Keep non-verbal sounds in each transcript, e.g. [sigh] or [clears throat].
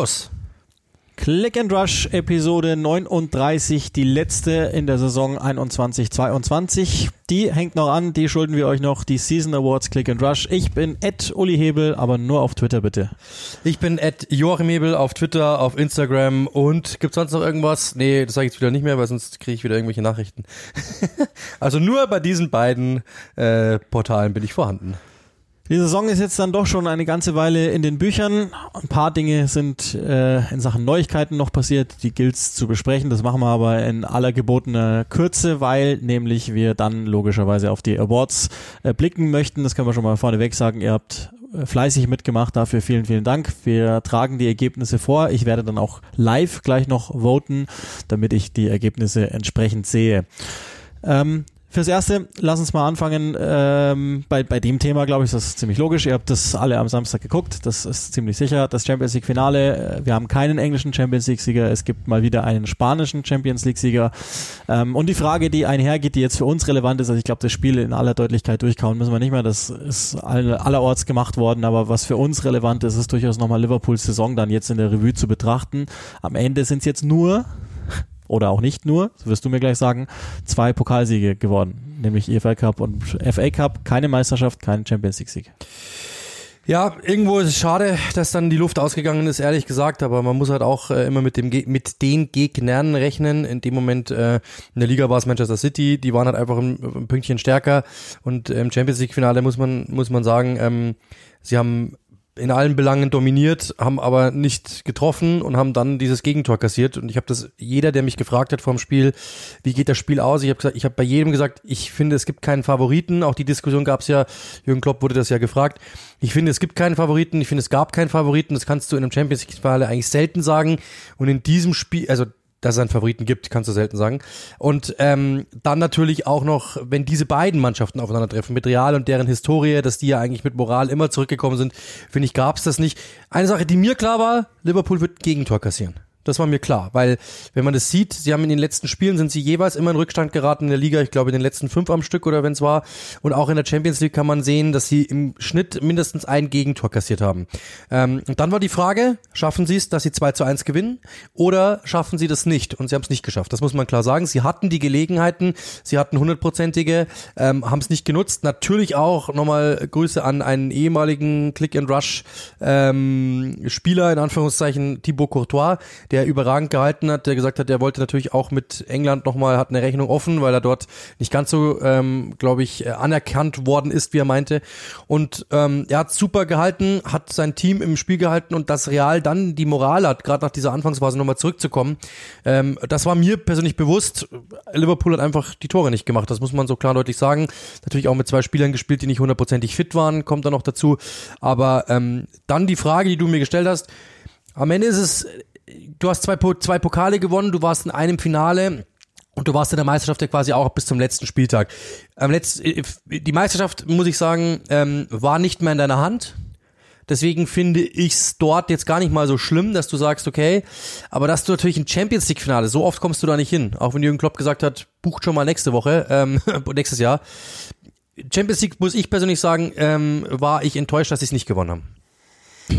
los. Click and Rush Episode 39, die letzte in der Saison 21-22. Die hängt noch an, die schulden wir euch noch, die Season Awards Click and Rush. Ich bin Ed Uli Hebel, aber nur auf Twitter bitte. Ich bin Ed Joachim Hebel auf Twitter, auf Instagram und gibt's sonst noch irgendwas? Nee, das sage ich jetzt wieder nicht mehr, weil sonst kriege ich wieder irgendwelche Nachrichten. [laughs] also nur bei diesen beiden äh, Portalen bin ich vorhanden. Die Saison ist jetzt dann doch schon eine ganze Weile in den Büchern. Ein paar Dinge sind äh, in Sachen Neuigkeiten noch passiert, die gilt's zu besprechen. Das machen wir aber in aller gebotener Kürze, weil nämlich wir dann logischerweise auf die Awards äh, blicken möchten. Das können wir schon mal vorneweg sagen. Ihr habt äh, fleißig mitgemacht. Dafür vielen, vielen Dank. Wir tragen die Ergebnisse vor. Ich werde dann auch live gleich noch voten, damit ich die Ergebnisse entsprechend sehe. Ähm, Fürs Erste, lass uns mal anfangen. Ähm, bei, bei dem Thema, glaube ich, ist das ziemlich logisch. Ihr habt das alle am Samstag geguckt. Das ist ziemlich sicher. Das Champions League Finale. Äh, wir haben keinen englischen Champions League Sieger. Es gibt mal wieder einen spanischen Champions League Sieger. Ähm, und die Frage, die einhergeht, die jetzt für uns relevant ist, also ich glaube, das Spiel in aller Deutlichkeit durchkauen müssen wir nicht mehr. Das ist allerorts gemacht worden. Aber was für uns relevant ist, ist durchaus nochmal Liverpools Saison dann jetzt in der Revue zu betrachten. Am Ende sind es jetzt nur oder auch nicht nur, so wirst du mir gleich sagen, zwei Pokalsiege geworden, nämlich EFL Cup und FA Cup, keine Meisterschaft, kein Champions League Sieg. Ja, irgendwo ist es schade, dass dann die Luft ausgegangen ist, ehrlich gesagt, aber man muss halt auch äh, immer mit dem mit den Gegnern rechnen. In dem Moment äh, in der Liga war es Manchester City, die waren halt einfach ein, ein Pünktchen stärker. Und im Champions League Finale muss man muss man sagen, ähm, sie haben in allen Belangen dominiert, haben aber nicht getroffen und haben dann dieses Gegentor kassiert. Und ich habe das, jeder, der mich gefragt hat vor dem Spiel, wie geht das Spiel aus? Ich habe ich habe bei jedem gesagt, ich finde, es gibt keinen Favoriten. Auch die Diskussion gab es ja, Jürgen Klopp wurde das ja gefragt. Ich finde, es gibt keinen Favoriten. Ich finde, es gab keinen Favoriten. Das kannst du in einem Champions League-Finale eigentlich selten sagen. Und in diesem Spiel, also dass es einen Favoriten gibt, kannst du selten sagen. Und ähm, dann natürlich auch noch, wenn diese beiden Mannschaften aufeinandertreffen, mit Real und deren Historie, dass die ja eigentlich mit Moral immer zurückgekommen sind, finde ich, gab es das nicht. Eine Sache, die mir klar war, Liverpool wird Gegentor kassieren. Das war mir klar, weil wenn man das sieht, sie haben in den letzten Spielen sind sie jeweils immer in Rückstand geraten in der Liga, ich glaube in den letzten fünf am Stück oder wenn es war. Und auch in der Champions League kann man sehen, dass sie im Schnitt mindestens ein Gegentor kassiert haben. Ähm, und dann war die Frage, schaffen sie es, dass sie 2 zu 1 gewinnen oder schaffen sie das nicht? Und sie haben es nicht geschafft. Das muss man klar sagen. Sie hatten die Gelegenheiten, sie hatten hundertprozentige, ähm, haben es nicht genutzt. Natürlich auch nochmal Grüße an einen ehemaligen Click and Rush ähm, Spieler, in Anführungszeichen Thibaut Courtois, der überragend gehalten hat, der gesagt hat, er wollte natürlich auch mit England nochmal, hat eine Rechnung offen, weil er dort nicht ganz so, ähm, glaube ich, äh, anerkannt worden ist, wie er meinte. Und ähm, er hat super gehalten, hat sein Team im Spiel gehalten und das Real dann die Moral hat, gerade nach dieser Anfangsphase nochmal zurückzukommen. Ähm, das war mir persönlich bewusst. Liverpool hat einfach die Tore nicht gemacht, das muss man so klar deutlich sagen. Natürlich auch mit zwei Spielern gespielt, die nicht hundertprozentig fit waren, kommt da noch dazu. Aber ähm, dann die Frage, die du mir gestellt hast, am Ende ist es du hast zwei, zwei Pokale gewonnen, du warst in einem Finale. Und du warst in der Meisterschaft ja quasi auch bis zum letzten Spieltag. Am letzten, äh, die Meisterschaft, muss ich sagen, ähm, war nicht mehr in deiner Hand. Deswegen finde ich es dort jetzt gar nicht mal so schlimm, dass du sagst, okay, aber dass du natürlich ein Champions League Finale, so oft kommst du da nicht hin. Auch wenn Jürgen Klopp gesagt hat, bucht schon mal nächste Woche, ähm, [laughs] nächstes Jahr. Champions League, muss ich persönlich sagen, ähm, war ich enttäuscht, dass sie es nicht gewonnen haben.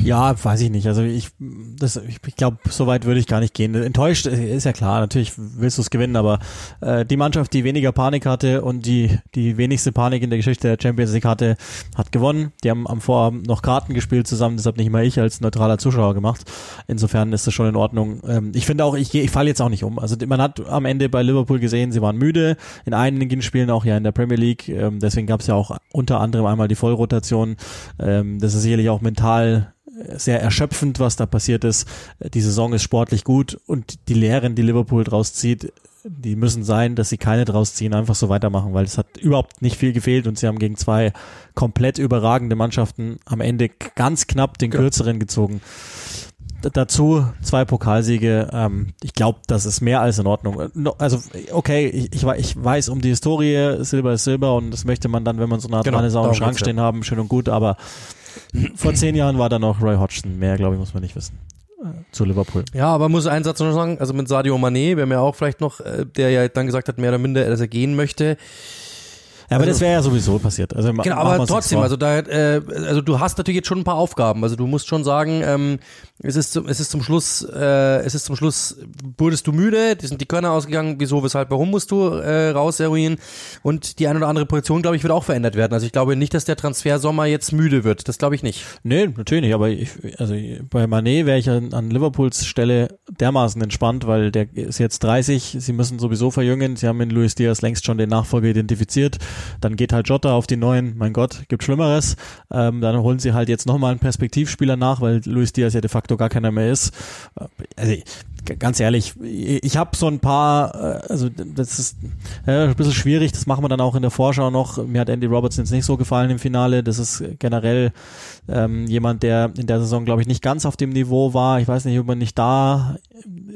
Ja, weiß ich nicht. Also ich, das, ich, ich glaube, so weit würde ich gar nicht gehen. Enttäuscht ist ja klar. Natürlich willst du es gewinnen, aber äh, die Mannschaft, die weniger Panik hatte und die die wenigste Panik in der Geschichte der Champions League hatte, hat gewonnen. Die haben am Vorabend noch Karten gespielt zusammen. Deshalb nicht mal ich als neutraler Zuschauer gemacht. Insofern ist das schon in Ordnung. Ähm, ich finde auch, ich, ich falle jetzt auch nicht um. Also man hat am Ende bei Liverpool gesehen, sie waren müde. In einigen Spielen auch ja in der Premier League. Ähm, deswegen gab es ja auch unter anderem einmal die Vollrotation. Ähm, das ist sicherlich auch mental sehr erschöpfend, was da passiert ist. Die Saison ist sportlich gut und die Lehren, die Liverpool draus zieht, die müssen sein, dass sie keine draus ziehen, einfach so weitermachen, weil es hat überhaupt nicht viel gefehlt und sie haben gegen zwei komplett überragende Mannschaften am Ende ganz knapp den kürzeren gezogen. dazu zwei Pokalsiege. Ähm, ich glaube, das ist mehr als in Ordnung. Also, okay, ich, ich, ich, weiß um die Historie, Silber ist Silber und das möchte man dann, wenn man so nah dran genau, auch im Schrank stehen haben, schön und gut, aber vor zehn Jahren war da noch Roy Hodgson. Mehr, glaube ich, muss man nicht wissen. Äh, zu Liverpool. Ja, aber muss einen Satz noch sagen, also mit Sadio Mané, wer mir auch vielleicht noch, äh, der ja dann gesagt hat, mehr oder minder, dass er gehen möchte. Ja, aber also, das wäre ja sowieso passiert. Also genau, aber trotzdem, also da, äh, also du hast natürlich jetzt schon ein paar Aufgaben. Also du musst schon sagen, ähm, es ist zum, es ist zum Schluss, äh, es ist zum Schluss, wurdest du müde, die sind die Körner ausgegangen, wieso, weshalb, warum musst du äh, raus eruieren und die eine oder andere Position, glaube ich, wird auch verändert werden. Also ich glaube nicht, dass der Transfersommer jetzt müde wird. Das glaube ich nicht. Nee, natürlich nicht. Aber ich, also bei Manet wäre ich an, an Liverpools Stelle dermaßen entspannt, weil der ist jetzt 30. Sie müssen sowieso verjüngen. Sie haben in Luis Diaz längst schon den Nachfolger identifiziert. Dann geht halt Jota auf die neuen. Mein Gott, gibt Schlimmeres. Ähm, dann holen sie halt jetzt nochmal einen Perspektivspieler nach, weil Luis Diaz ja de facto gar keiner mehr ist. Also ganz ehrlich, ich habe so ein paar, äh, also das ist ja, ein bisschen schwierig, das machen wir dann auch in der Vorschau noch. Mir hat Andy Robertson jetzt nicht so gefallen im Finale. Das ist generell ähm, jemand, der in der Saison, glaube ich, nicht ganz auf dem Niveau war. Ich weiß nicht, ob man nicht da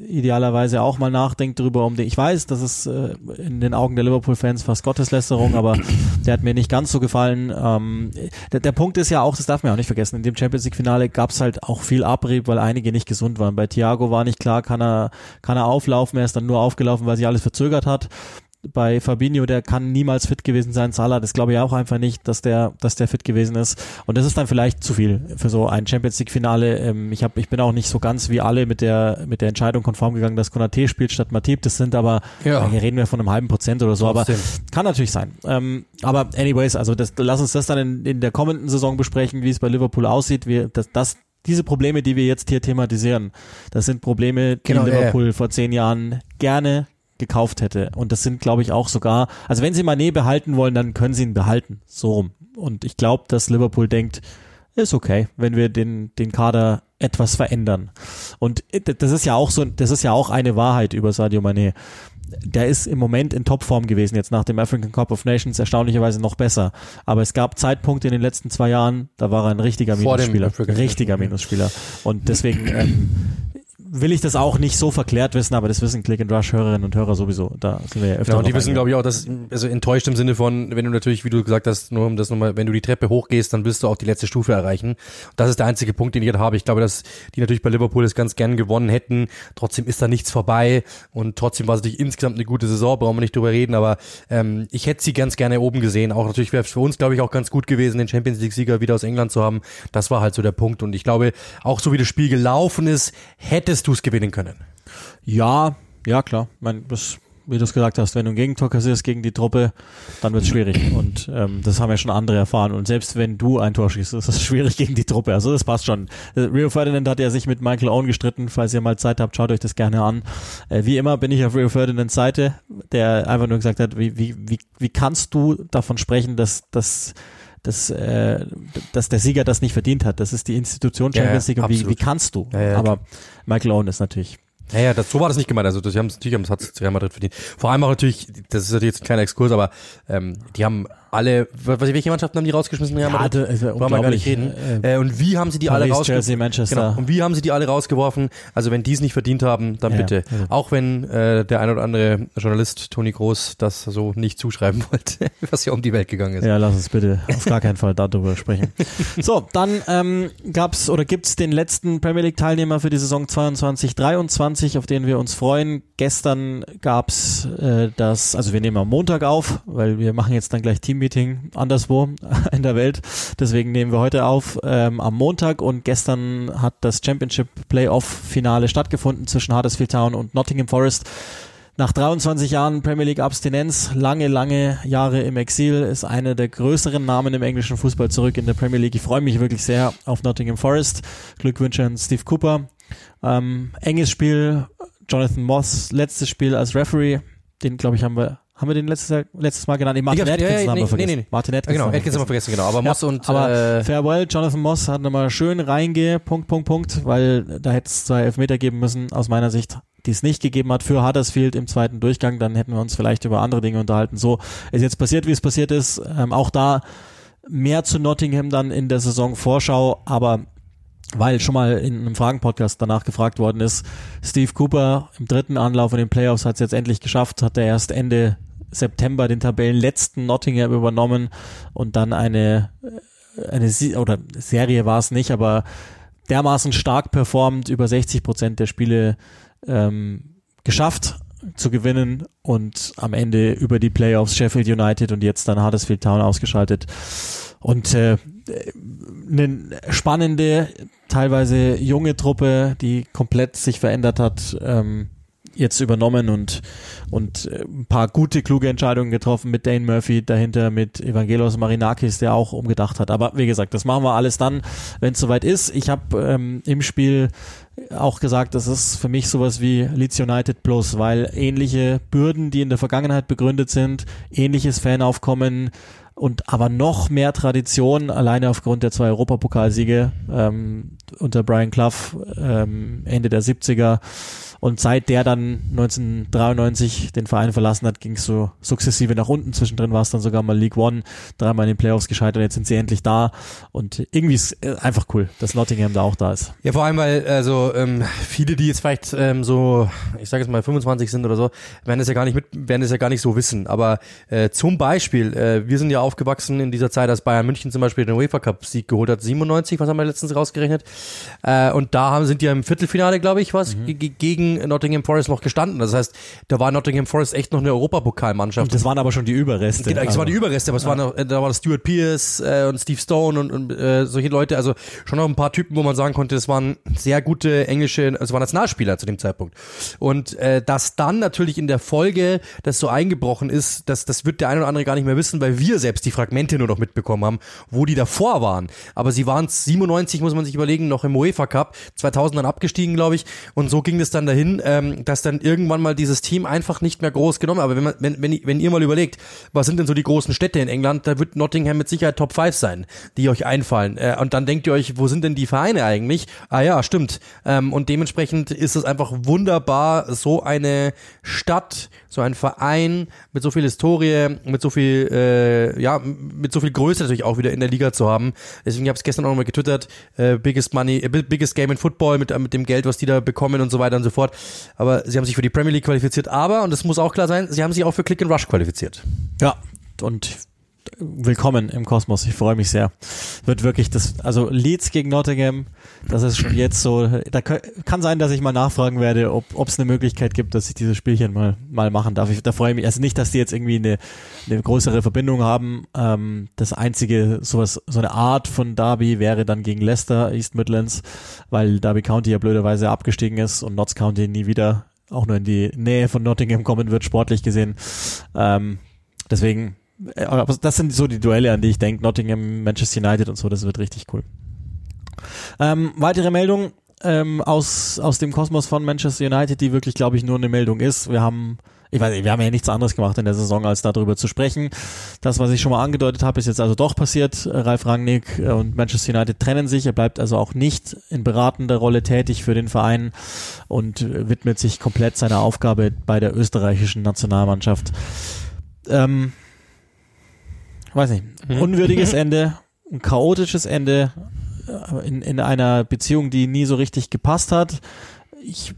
idealerweise auch mal nachdenkt drüber. Um den, ich weiß, das ist äh, in den Augen der Liverpool-Fans fast Gotteslästerung, aber der hat mir nicht ganz so gefallen. Ähm, der, der Punkt ist ja auch, das darf man auch nicht vergessen, in dem Champions League-Finale gab es halt auch viel Abrieb, weil einige nicht gesund waren. Bei Thiago war nicht klar, kann er, kann er auflaufen, er ist dann nur aufgelaufen, weil sich alles verzögert hat bei Fabinho, der kann niemals fit gewesen sein. Salah, das glaube ich auch einfach nicht, dass der, dass der fit gewesen ist. Und das ist dann vielleicht zu viel für so ein Champions League Finale. Ähm, ich habe, ich bin auch nicht so ganz wie alle mit der mit der Entscheidung konform gegangen, dass Konate spielt statt Matip. Das sind aber, ja. hier reden wir von einem halben Prozent oder so. Trotzdem. Aber kann natürlich sein. Ähm, aber anyways, also das, lass uns das dann in, in der kommenden Saison besprechen, wie es bei Liverpool aussieht. Wir, das, das diese Probleme, die wir jetzt hier thematisieren, das sind Probleme, die genau, Liverpool ja. vor zehn Jahren gerne gekauft hätte. Und das sind, glaube ich, auch sogar, also wenn sie Manet behalten wollen, dann können sie ihn behalten. So rum. Und ich glaube, dass Liverpool denkt, ist okay, wenn wir den, den Kader etwas verändern. Und das ist ja auch so, das ist ja auch eine Wahrheit über Sadio Mané. Der ist im Moment in Topform gewesen, jetzt nach dem African Cup of Nations erstaunlicherweise noch besser. Aber es gab Zeitpunkte in den letzten zwei Jahren, da war er ein richtiger Minusspieler. Richtiger Minusspieler. Und deswegen ähm, will ich das auch nicht so verklärt wissen, aber das wissen Click and Rush Hörerinnen und Hörer sowieso. Da sind wir ja öfter. Genau, und die wissen, glaube ich, auch, dass also enttäuscht im Sinne von, wenn du natürlich, wie du gesagt hast, nur um das nochmal, wenn du die Treppe hochgehst, dann wirst du auch die letzte Stufe erreichen. Das ist der einzige Punkt, den ich habe. Ich glaube, dass die natürlich bei Liverpool das ganz gern gewonnen hätten. Trotzdem ist da nichts vorbei und trotzdem war es natürlich insgesamt eine gute Saison, brauchen wir nicht drüber reden, aber ähm, ich hätte sie ganz gerne oben gesehen. Auch natürlich wäre es für uns, glaube ich, auch ganz gut gewesen, den Champions League Sieger wieder aus England zu haben. Das war halt so der Punkt und ich glaube, auch so wie das Spiel gelaufen ist, hättest du es gewinnen können. Ja, ja klar. Ich meine, das, wie du es gesagt hast, wenn du ein Gegentor kassierst gegen die Truppe, dann wird es schwierig. Und ähm, das haben ja schon andere erfahren. Und selbst wenn du ein Tor schießt, ist es [laughs] schwierig gegen die Truppe. Also das passt schon. Äh, Rio Ferdinand hat ja sich mit Michael Owen gestritten. Falls ihr mal Zeit habt, schaut euch das gerne an. Äh, wie immer bin ich auf Rio Ferdinands Seite, der einfach nur gesagt hat, wie, wie, wie, wie kannst du davon sprechen, dass, dass dass, äh, dass der Sieger das nicht verdient hat. Das ist die Institution Champions League ja, und wie, wie kannst du? Ja, ja, Aber Michael Owen ist natürlich ja, ja, das, so war das nicht gemeint. Also das, die haben natürlich haben es Real Madrid verdient. Vor allem auch natürlich, das ist natürlich jetzt ein kleiner Exkurs, aber ähm, die haben alle, was, welche Mannschaften haben die rausgeschmissen? Ja? Ja, also Wollen wir gar nicht reden. Äh, und wie haben sie die Paris, alle rausgeworfen? Manchester. Genau. Und wie haben sie die alle rausgeworfen? Also wenn die es nicht verdient haben, dann ja, bitte. Ja. Auch wenn äh, der ein oder andere Journalist Toni Groß das so nicht zuschreiben [laughs] wollte, was ja um die Welt gegangen ist. Ja, lass uns bitte auf gar keinen Fall darüber sprechen. So, dann ähm, gab's oder gibt's den letzten Premier League Teilnehmer für die Saison 22/23, auf den wir uns freuen. Gestern gab's äh, das, also wir nehmen am Montag auf, weil wir machen jetzt dann gleich Teammeeting anderswo [laughs] in der Welt. Deswegen nehmen wir heute auf ähm, am Montag und gestern hat das Championship Playoff Finale stattgefunden zwischen Huddersfield Town und Nottingham Forest. Nach 23 Jahren Premier League Abstinenz, lange, lange Jahre im Exil, ist einer der größeren Namen im englischen Fußball zurück in der Premier League. Ich freue mich wirklich sehr auf Nottingham Forest. Glückwünsche an Steve Cooper. Ähm, enges Spiel, Jonathan Moss, letztes Spiel als Referee, den glaube ich haben wir haben wir den letztes, letztes Mal genannt? Nee, Martin Atkins ja, ja, haben wir vergessen. Nee, nee. Martin Atkins. Genau, Atkins haben wir vergessen, genau. Aber Moss ja, und. Aber äh, Farewell, Jonathan Moss hat nochmal schön reinge, Punkt, Punkt, Punkt, weil da hätte es zwei Elfmeter geben müssen, aus meiner Sicht, die es nicht gegeben hat für Huddersfield im zweiten Durchgang. Dann hätten wir uns vielleicht über andere Dinge unterhalten. So ist jetzt passiert, wie es passiert ist. Ähm, auch da mehr zu Nottingham dann in der Saison Vorschau, aber weil schon mal in einem Fragen-Podcast danach gefragt worden ist, Steve Cooper im dritten Anlauf in den Playoffs hat es jetzt endlich geschafft, hat er erst Ende September den Tabellenletzten Nottingham übernommen und dann eine, eine oder Serie war es nicht, aber dermaßen stark performt, über 60 Prozent der Spiele ähm, geschafft zu gewinnen und am Ende über die Playoffs Sheffield United und jetzt dann Huddersfield Town ausgeschaltet. Und äh, eine spannende, teilweise junge Truppe, die komplett sich verändert hat. Ähm, jetzt übernommen und, und äh, ein paar gute, kluge Entscheidungen getroffen mit Dane Murphy dahinter, mit Evangelos Marinakis, der auch umgedacht hat. Aber wie gesagt, das machen wir alles dann, wenn es soweit ist. Ich habe ähm, im Spiel auch gesagt, das ist für mich sowas wie Leeds United Plus, weil ähnliche Bürden, die in der Vergangenheit begründet sind, ähnliches Fanaufkommen, und aber noch mehr Tradition, alleine aufgrund der zwei Europapokalsiege ähm, unter Brian Clough ähm, Ende der 70er und seit der dann 1993 den Verein verlassen hat, ging es so sukzessive nach unten. Zwischendrin war es dann sogar mal League One, dreimal in den Playoffs gescheitert. Jetzt sind sie endlich da. Und irgendwie ist es einfach cool, dass Nottingham da auch da ist. Ja, vor allem, weil also ähm, viele, die jetzt vielleicht ähm, so, ich sage jetzt mal 25 sind oder so, werden es ja gar nicht mit, werden es ja gar nicht so wissen. Aber äh, zum Beispiel, äh, wir sind ja aufgewachsen in dieser Zeit, als Bayern München zum Beispiel den UEFA Cup Sieg geholt hat, 97, was haben wir letztens rausgerechnet? Äh, und da haben, sind die ja im Viertelfinale, glaube ich, was mhm. gegen Nottingham Forest noch gestanden. Das heißt, da war Nottingham Forest echt noch eine Europapokalmannschaft. Das waren aber schon die Überreste. Genau, das waren die Überreste, aber es ja. waren noch, da war Stuart Pierce äh, und Steve Stone und, und äh, solche Leute, also schon noch ein paar Typen, wo man sagen konnte, das waren sehr gute englische, also waren Nationalspieler zu dem Zeitpunkt. Und äh, dass dann natürlich in der Folge das so eingebrochen ist, das, das wird der eine oder andere gar nicht mehr wissen, weil wir selbst die Fragmente nur noch mitbekommen haben, wo die davor waren. Aber sie waren 97, muss man sich überlegen, noch im UEFA Cup, 2000 dann abgestiegen, glaube ich. Und so ging es dann dahin dahin, ähm, dass dann irgendwann mal dieses Team einfach nicht mehr groß genommen. Aber wenn man, wenn, wenn, wenn ihr mal überlegt, was sind denn so die großen Städte in England, da wird Nottingham mit Sicherheit Top 5 sein, die euch einfallen. Äh, und dann denkt ihr euch, wo sind denn die Vereine eigentlich? Ah ja, stimmt. Ähm, und dementsprechend ist es einfach wunderbar, so eine Stadt, so ein Verein mit so viel Historie, mit so viel, äh, ja, mit so viel Größe natürlich auch wieder in der Liga zu haben. Deswegen habe ich es gestern auch nochmal getwittert, äh, biggest money, äh, biggest game in Football mit, mit dem Geld, was die da bekommen und so weiter und so fort. Aber sie haben sich für die Premier League qualifiziert, aber, und das muss auch klar sein, sie haben sich auch für Click and Rush qualifiziert. Ja, und willkommen im Kosmos. Ich freue mich sehr. Wird wirklich das, also Leeds gegen Nottingham, das ist schon jetzt so, da kann sein, dass ich mal nachfragen werde, ob es eine Möglichkeit gibt, dass ich dieses Spielchen mal, mal machen darf. Ich, da freue ich mich, also nicht, dass die jetzt irgendwie eine, eine größere Verbindung haben. Ähm, das einzige, sowas, so eine Art von Derby wäre dann gegen Leicester, East Midlands, weil Derby County ja blöderweise abgestiegen ist und Notts County nie wieder auch nur in die Nähe von Nottingham kommen wird, sportlich gesehen. Ähm, deswegen aber das sind so die Duelle, an die ich denke. Nottingham, Manchester United und so, das wird richtig cool. Ähm, weitere Meldung ähm, aus, aus dem Kosmos von Manchester United, die wirklich, glaube ich, nur eine Meldung ist. Wir haben, ich weiß nicht, wir haben ja nichts anderes gemacht in der Saison, als darüber zu sprechen. Das, was ich schon mal angedeutet habe, ist jetzt also doch passiert. Ralf Rangnick und Manchester United trennen sich. Er bleibt also auch nicht in beratender Rolle tätig für den Verein und widmet sich komplett seiner Aufgabe bei der österreichischen Nationalmannschaft. Ähm, weiß nicht, mhm. unwürdiges [laughs] Ende, ein chaotisches Ende in, in einer Beziehung, die nie so richtig gepasst hat. Ich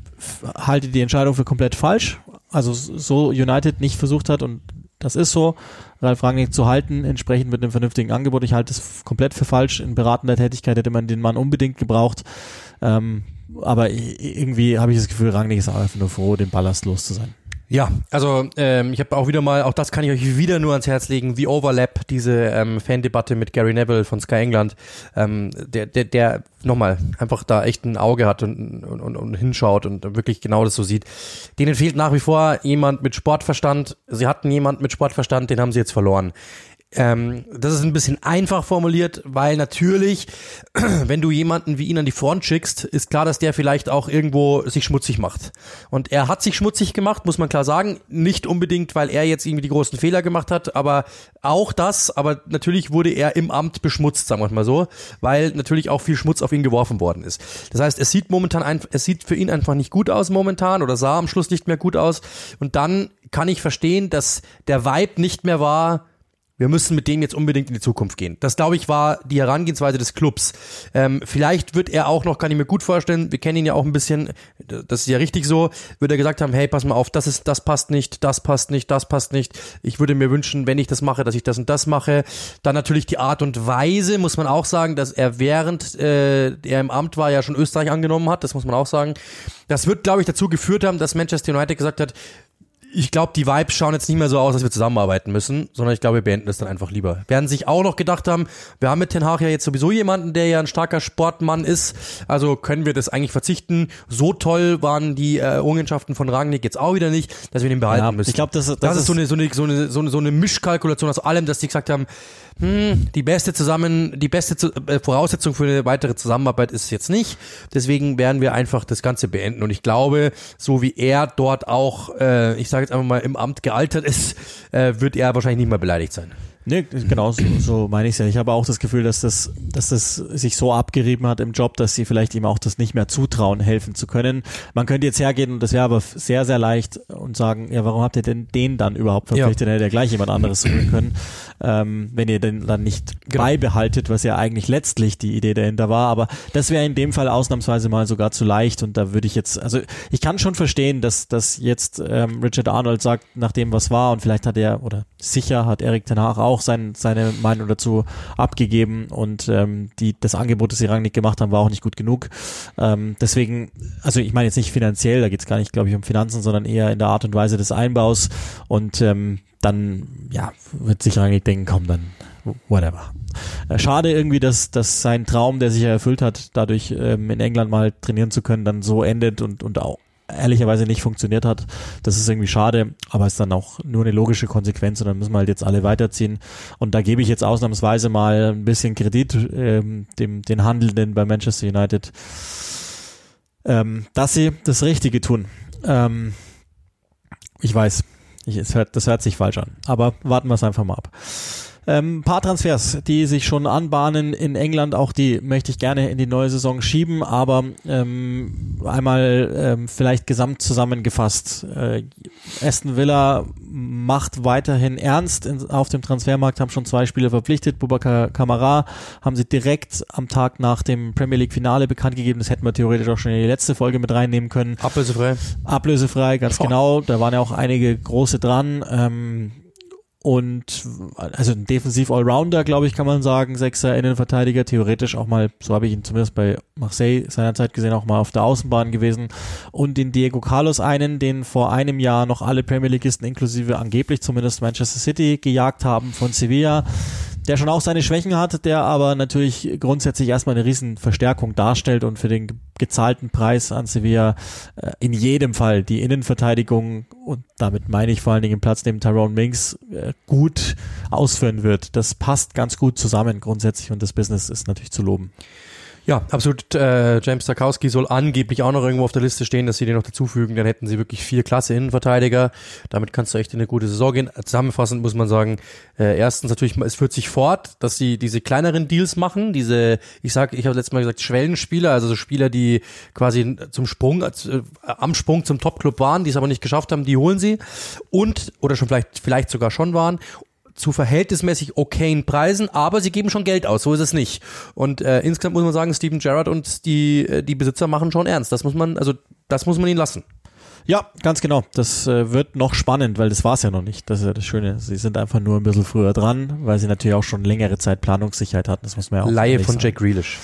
halte die Entscheidung für komplett falsch. Also so United nicht versucht hat und das ist so, Ralf Rangnick zu halten, entsprechend mit einem vernünftigen Angebot. Ich halte es komplett für falsch. In beratender Tätigkeit hätte man den Mann unbedingt gebraucht. Ähm, aber irgendwie habe ich das Gefühl, Rangnick ist einfach nur froh, den Ballast los zu sein. Ja, also ähm, ich habe auch wieder mal, auch das kann ich euch wieder nur ans Herz legen, The Overlap, diese ähm, Fan-Debatte mit Gary Neville von Sky England, ähm, der, der, der nochmal einfach da echt ein Auge hat und, und, und, und hinschaut und wirklich genau das so sieht. Denen fehlt nach wie vor jemand mit Sportverstand. Sie hatten jemand mit Sportverstand, den haben sie jetzt verloren. Ähm, das ist ein bisschen einfach formuliert, weil natürlich, [clears throat] wenn du jemanden wie ihn an die Front schickst, ist klar, dass der vielleicht auch irgendwo sich schmutzig macht. Und er hat sich schmutzig gemacht, muss man klar sagen. Nicht unbedingt, weil er jetzt irgendwie die großen Fehler gemacht hat, aber auch das. Aber natürlich wurde er im Amt beschmutzt, sagen wir mal so, weil natürlich auch viel Schmutz auf ihn geworfen worden ist. Das heißt, es sieht momentan einfach, es sieht für ihn einfach nicht gut aus momentan oder sah am Schluss nicht mehr gut aus. Und dann kann ich verstehen, dass der Vibe nicht mehr war, wir müssen mit dem jetzt unbedingt in die Zukunft gehen. Das, glaube ich, war die Herangehensweise des Clubs. Ähm, vielleicht wird er auch noch, kann ich mir gut vorstellen, wir kennen ihn ja auch ein bisschen, das ist ja richtig so, würde er gesagt haben, hey, pass mal auf, das ist, das passt nicht, das passt nicht, das passt nicht. Ich würde mir wünschen, wenn ich das mache, dass ich das und das mache. Dann natürlich die Art und Weise, muss man auch sagen, dass er während äh, er im Amt war, ja schon Österreich angenommen hat, das muss man auch sagen. Das wird, glaube ich, dazu geführt haben, dass Manchester United gesagt hat, ich glaube, die Vibes schauen jetzt nicht mehr so aus, dass wir zusammenarbeiten müssen, sondern ich glaube, wir beenden das dann einfach lieber. Werden sich auch noch gedacht haben, wir haben mit Ten Hag ja jetzt sowieso jemanden, der ja ein starker Sportmann ist, also können wir das eigentlich verzichten. So toll waren die äh, Errungenschaften von Rangnick jetzt auch wieder nicht, dass wir den behalten ja, müssen. Ich glaube, das, das, das, ist so eine, so, eine, so, eine, so, eine, so eine Mischkalkulation aus allem, dass die gesagt haben, hm, die beste zusammen, die beste äh, Voraussetzung für eine weitere Zusammenarbeit ist jetzt nicht. Deswegen werden wir einfach das Ganze beenden. Und ich glaube, so wie er dort auch, äh, ich sage jetzt einfach mal, im Amt gealtert ist, äh, wird er wahrscheinlich nicht mehr beleidigt sein. Nee, genau, so, so meine ich es ja. Ich habe auch das Gefühl, dass das, dass das sich so abgerieben hat im Job, dass sie vielleicht ihm auch das nicht mehr zutrauen, helfen zu können. Man könnte jetzt hergehen und das wäre aber sehr, sehr leicht und sagen, ja, warum habt ihr denn den dann überhaupt verpflichtet? Ja. Dann hätte er gleich jemand anderes suchen können, ähm, wenn ihr den dann nicht genau. beibehaltet, was ja eigentlich letztlich die Idee dahinter war. Aber das wäre in dem Fall ausnahmsweise mal sogar zu leicht und da würde ich jetzt, also ich kann schon verstehen, dass, dass jetzt ähm, Richard Arnold sagt, nach dem was war und vielleicht hat er, oder sicher hat Erik Ten Hag auch sein, seine Meinung dazu abgegeben und ähm, die, das Angebot, das sie Rangnick gemacht haben, war auch nicht gut genug. Ähm, deswegen, also ich meine jetzt nicht finanziell, da geht es gar nicht, glaube ich, um Finanzen, sondern eher in der Art und Weise des Einbaus und ähm, dann, ja, wird sich Rangnick denken, komm, dann whatever. Äh, schade irgendwie, dass, dass sein Traum, der sich erfüllt hat, dadurch ähm, in England mal trainieren zu können, dann so endet und, und auch ehrlicherweise nicht funktioniert hat. Das ist irgendwie schade, aber ist dann auch nur eine logische Konsequenz und dann müssen wir halt jetzt alle weiterziehen. Und da gebe ich jetzt ausnahmsweise mal ein bisschen Kredit ähm, dem den Handelnden bei Manchester United, ähm, dass sie das Richtige tun. Ähm, ich weiß, ich, es hört, das hört sich falsch an, aber warten wir es einfach mal ab. Ähm, paar Transfers, die sich schon anbahnen in England, auch die möchte ich gerne in die neue Saison schieben, aber ähm, einmal ähm, vielleicht gesamt zusammengefasst. Äh, Aston Villa macht weiterhin ernst in, auf dem Transfermarkt, haben schon zwei Spieler verpflichtet. Bubakar Kamara haben sie direkt am Tag nach dem Premier League Finale bekannt gegeben. Das hätten wir theoretisch auch schon in die letzte Folge mit reinnehmen können. Ablösefrei. Ablösefrei, ganz oh. genau. Da waren ja auch einige große dran. Ähm, und also ein defensiv Allrounder, glaube ich, kann man sagen, Sechser Innenverteidiger, theoretisch auch mal, so habe ich ihn zumindest bei Marseille seinerzeit gesehen, auch mal auf der Außenbahn gewesen. Und den Diego Carlos einen, den vor einem Jahr noch alle Premier Leagueisten inklusive angeblich zumindest Manchester City gejagt haben von Sevilla der schon auch seine Schwächen hat, der aber natürlich grundsätzlich erstmal eine riesen Verstärkung darstellt und für den gezahlten Preis an Sevilla äh, in jedem Fall die Innenverteidigung und damit meine ich vor allen Dingen Platz neben Tyrone Minks äh, gut ausführen wird. Das passt ganz gut zusammen grundsätzlich und das Business ist natürlich zu loben. Ja, absolut. Äh, James Tarkowski soll angeblich auch noch irgendwo auf der Liste stehen, dass sie den noch dazufügen. Dann hätten sie wirklich vier klasse Innenverteidiger. Damit kannst du echt in eine gute Saison gehen. Zusammenfassend muss man sagen, äh, erstens natürlich, es führt sich fort, dass sie diese kleineren Deals machen. Diese, ich sag, ich habe letztes Mal gesagt, Schwellenspieler, also so Spieler, die quasi zum Sprung, äh, am Sprung zum Topclub waren, die es aber nicht geschafft haben, die holen sie. Und, oder schon vielleicht, vielleicht sogar schon waren zu verhältnismäßig okayen Preisen, aber sie geben schon Geld aus, so ist es nicht. Und äh, insgesamt muss man sagen, Steven Gerrard und die, äh, die Besitzer machen schon ernst. Das muss man, also das muss man ihnen lassen. Ja, ganz genau. Das äh, wird noch spannend, weil das war es ja noch nicht. Das ist ja das Schöne. Sie sind einfach nur ein bisschen früher dran, weil sie natürlich auch schon längere Zeit Planungssicherheit hatten. Das muss man ja auch Laie von sagen. Jack Grealish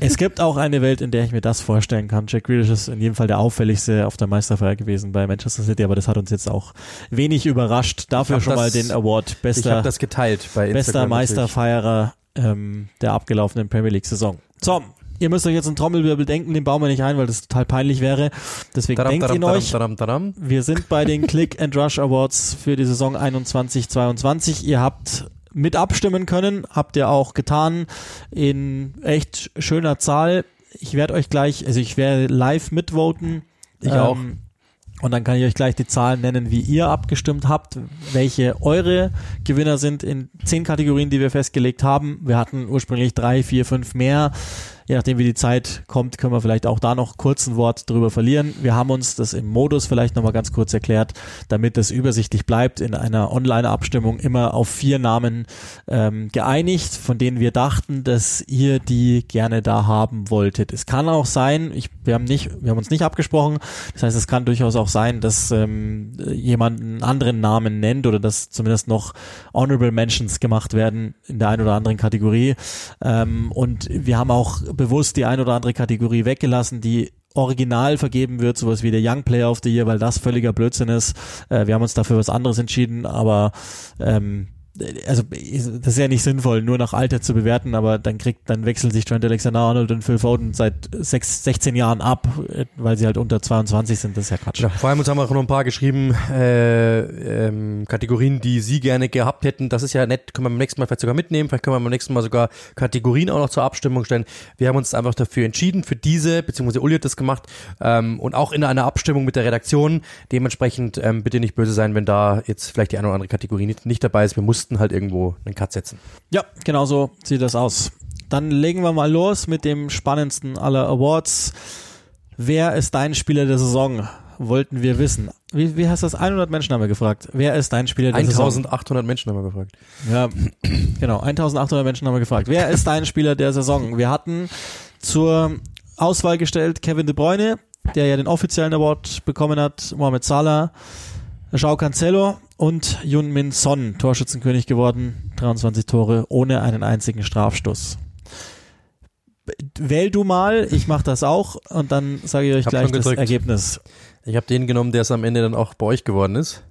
es gibt auch eine Welt, in der ich mir das vorstellen kann. Jack Grealish ist in jedem Fall der auffälligste auf der Meisterfeier gewesen bei Manchester City, aber das hat uns jetzt auch wenig überrascht. Dafür schon das, mal den Award bester, ich hab das geteilt bei bester Meisterfeierer ähm, der abgelaufenen Premier League Saison. So, ihr müsst euch jetzt einen Trommelwirbel denken, den bauen wir nicht ein, weil das total peinlich wäre. Deswegen taram, denkt taram, ihn euch. Taram, wir sind bei den Click and Rush Awards für die Saison 21-22. Ihr habt mit abstimmen können. Habt ihr auch getan in echt schöner Zahl. Ich werde euch gleich, also ich werde live mitvoten. Ich ähm, auch. Und dann kann ich euch gleich die Zahlen nennen, wie ihr abgestimmt habt, welche eure Gewinner sind in zehn Kategorien, die wir festgelegt haben. Wir hatten ursprünglich drei, vier, fünf mehr je nachdem wie die Zeit kommt, können wir vielleicht auch da noch kurz ein Wort drüber verlieren. Wir haben uns das im Modus vielleicht nochmal ganz kurz erklärt, damit es übersichtlich bleibt, in einer Online-Abstimmung immer auf vier Namen ähm, geeinigt, von denen wir dachten, dass ihr die gerne da haben wolltet. Es kann auch sein, ich, wir haben nicht, wir haben uns nicht abgesprochen, das heißt, es kann durchaus auch sein, dass ähm, jemand einen anderen Namen nennt oder dass zumindest noch Honorable Mentions gemacht werden in der einen oder anderen Kategorie. Ähm, und wir haben auch bewusst die ein oder andere Kategorie weggelassen, die original vergeben wird, sowas wie der Young Player of the Year, weil das völliger Blödsinn ist. Äh, wir haben uns dafür was anderes entschieden, aber ähm, also das ist ja nicht sinnvoll, nur nach Alter zu bewerten, aber dann kriegt, dann wechseln sich Trent Alexander-Arnold und Phil Foden seit sechs, 16 Jahren ab, weil sie halt unter 22 sind. Das ist ja Quatsch. Ja, vor allem uns haben auch noch ein paar geschrieben, äh, ähm, Kategorien, die sie gerne gehabt hätten. Das ist ja nett, können wir beim nächsten Mal vielleicht sogar mitnehmen. Vielleicht können wir beim nächsten Mal sogar Kategorien auch noch zur Abstimmung stellen. Wir haben uns einfach dafür entschieden, für diese, beziehungsweise Uli hat das gemacht, ähm, und auch in einer Abstimmung mit der Redaktion. Dementsprechend ähm, bitte nicht böse sein, wenn da jetzt vielleicht die eine oder andere Kategorie nicht, nicht dabei ist. Wir mussten mussten halt irgendwo einen Cut setzen. Ja, genau so sieht das aus. Dann legen wir mal los mit dem spannendsten aller Awards. Wer ist dein Spieler der Saison? Wollten wir wissen. Wie, wie heißt das? 100 Menschen haben wir gefragt. Wer ist dein Spieler der 1800 Saison? 1800 Menschen haben wir gefragt. Ja, genau. 1800 Menschen haben wir gefragt. Wer ist dein Spieler der Saison? Wir hatten zur Auswahl gestellt Kevin De Bruyne, der ja den offiziellen Award bekommen hat, Mohamed Salah, Joao Cancelo und Yun Min Son, Torschützenkönig geworden, 23 Tore ohne einen einzigen Strafstoß. Wähl du mal, ich mache das auch und dann sage ich euch ich gleich das Ergebnis. Ich habe den genommen, der es am Ende dann auch bei euch geworden ist.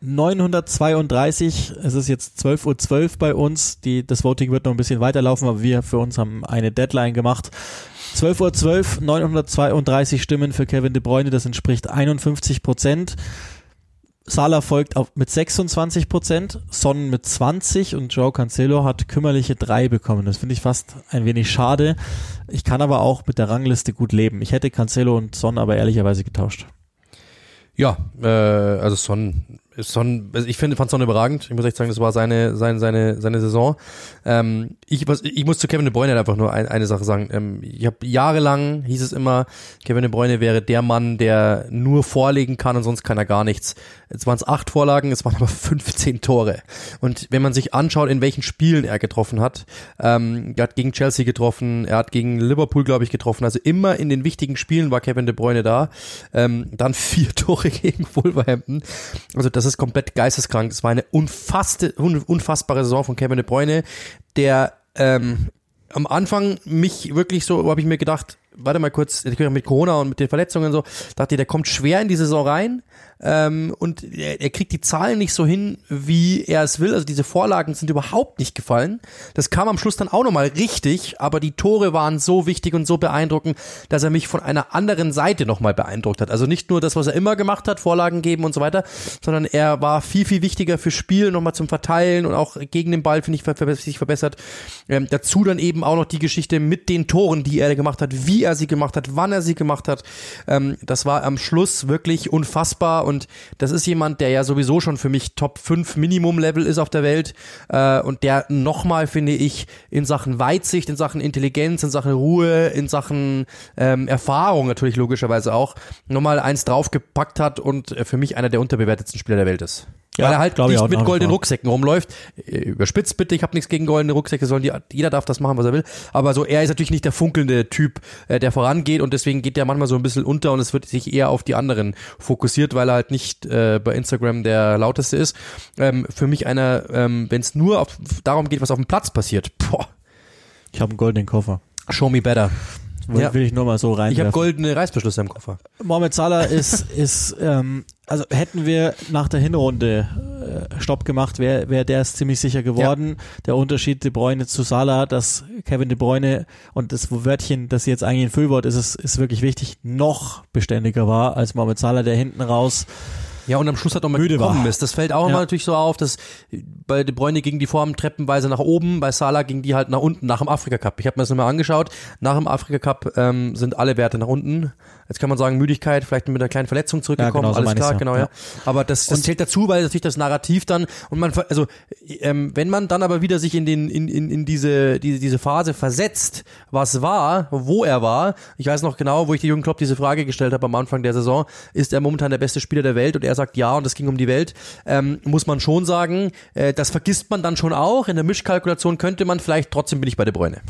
932, es ist jetzt 12.12 Uhr .12 bei uns, die, das Voting wird noch ein bisschen weiterlaufen, aber wir für uns haben eine Deadline gemacht. 12.12 Uhr, .12, 932 Stimmen für Kevin De Bruyne, das entspricht 51 Prozent. Salah folgt auf, mit 26 Prozent, Son mit 20 und Joe Cancelo hat kümmerliche drei bekommen. Das finde ich fast ein wenig schade. Ich kann aber auch mit der Rangliste gut leben. Ich hätte Cancelo und Son aber ehrlicherweise getauscht. Ja, äh, also Son Son, also ich finde, fand Son überragend. Ich muss echt sagen, das war seine, seine, seine, seine Saison. Ähm, ich, was, ich muss zu Kevin De Bruyne einfach nur ein, eine Sache sagen. Ähm, ich habe jahrelang hieß es immer, Kevin De Bruyne wäre der Mann, der nur vorlegen kann und sonst kann er gar nichts. Jetzt waren es acht Vorlagen, es waren aber [laughs] 15 Tore. Und wenn man sich anschaut, in welchen Spielen er getroffen hat, ähm, er hat gegen Chelsea getroffen, er hat gegen Liverpool, glaube ich, getroffen. Also immer in den wichtigen Spielen war Kevin De Bruyne da. Ähm, dann [laughs] vier Tore gegen Wolverhampton. Also das ist komplett geisteskrank. Es war eine unfasste, unfassbare Saison von Kevin De Bruyne, der ähm, am Anfang mich wirklich so, habe ich mir gedacht, warte mal kurz, mit Corona und mit den Verletzungen und so, dachte ich, der kommt schwer in die Saison rein ähm, und er, er kriegt die Zahlen nicht so hin, wie er es will. Also diese Vorlagen sind überhaupt nicht gefallen. Das kam am Schluss dann auch nochmal richtig, aber die Tore waren so wichtig und so beeindruckend, dass er mich von einer anderen Seite nochmal beeindruckt hat. Also nicht nur das, was er immer gemacht hat, Vorlagen geben und so weiter, sondern er war viel, viel wichtiger für Spiel nochmal zum Verteilen und auch gegen den Ball, finde ich, sich verbessert. Ähm, dazu dann eben auch noch die Geschichte mit den Toren, die er gemacht hat, wie er sie gemacht hat, wann er sie gemacht hat. Ähm, das war am Schluss wirklich unfassbar und das ist jemand, der ja sowieso schon für mich Top 5 Minimum-Level ist auf der Welt äh, und der nochmal, finde ich, in Sachen Weitsicht, in Sachen Intelligenz, in Sachen Ruhe, in Sachen ähm, Erfahrung natürlich logischerweise auch, nochmal eins draufgepackt hat und für mich einer der unterbewertetsten Spieler der Welt ist. Ja, Weil er halt nicht mit goldenen Rucksäcken rumläuft. Überspitzt bitte, ich habe nichts gegen goldene Rucksäcke, sollen die, jeder darf das machen, was er will. Aber so, er ist natürlich nicht der funkelnde Typ, äh, der vorangeht und deswegen geht der manchmal so ein bisschen unter und es wird sich eher auf die anderen fokussiert, weil er halt nicht äh, bei Instagram der lauteste ist. Ähm, für mich einer, ähm, wenn es nur auf, darum geht, was auf dem Platz passiert, boah. Ich habe einen goldenen Koffer. Show me better. Ja. Will ich nur mal so rein. Ich habe goldene Reißbeschlüsse im Koffer. Mohamed Salah ist, ist ähm, also hätten wir nach der Hinrunde äh, Stopp gemacht, wäre wär der ist ziemlich sicher geworden. Ja. Der Unterschied De Bruyne zu Salah, dass Kevin De Bruyne und das Wörtchen, das jetzt eigentlich ein Füllwort ist, ist, ist wirklich wichtig, noch beständiger war als Mohamed Salah, der hinten raus ja, und am Schluss hat auch mal müde gekommen war. ist. Das fällt auch ja. immer natürlich so auf, dass bei De Bruyne ging die Form treppenweise nach oben, bei Salah ging die halt nach unten, nach dem Afrika Cup. Ich habe mir das nochmal angeschaut. Nach dem Afrika Cup ähm, sind alle Werte nach unten. Jetzt kann man sagen, Müdigkeit, vielleicht mit einer kleinen Verletzung zurückgekommen, ja, genau, so alles klar, ja. genau, ja. Aber das, das zählt dazu, weil natürlich das Narrativ dann, und man, also, ähm, wenn man dann aber wieder sich in den, in, in, in diese, diese, diese Phase versetzt, was war, wo er war, ich weiß noch genau, wo ich die Jürgen Klopp diese Frage gestellt habe am Anfang der Saison, ist er momentan der beste Spieler der Welt und er sagt ja und es ging um die Welt, ähm, muss man schon sagen, äh, das vergisst man dann schon auch, in der Mischkalkulation könnte man vielleicht, trotzdem bin ich bei De Bruyne.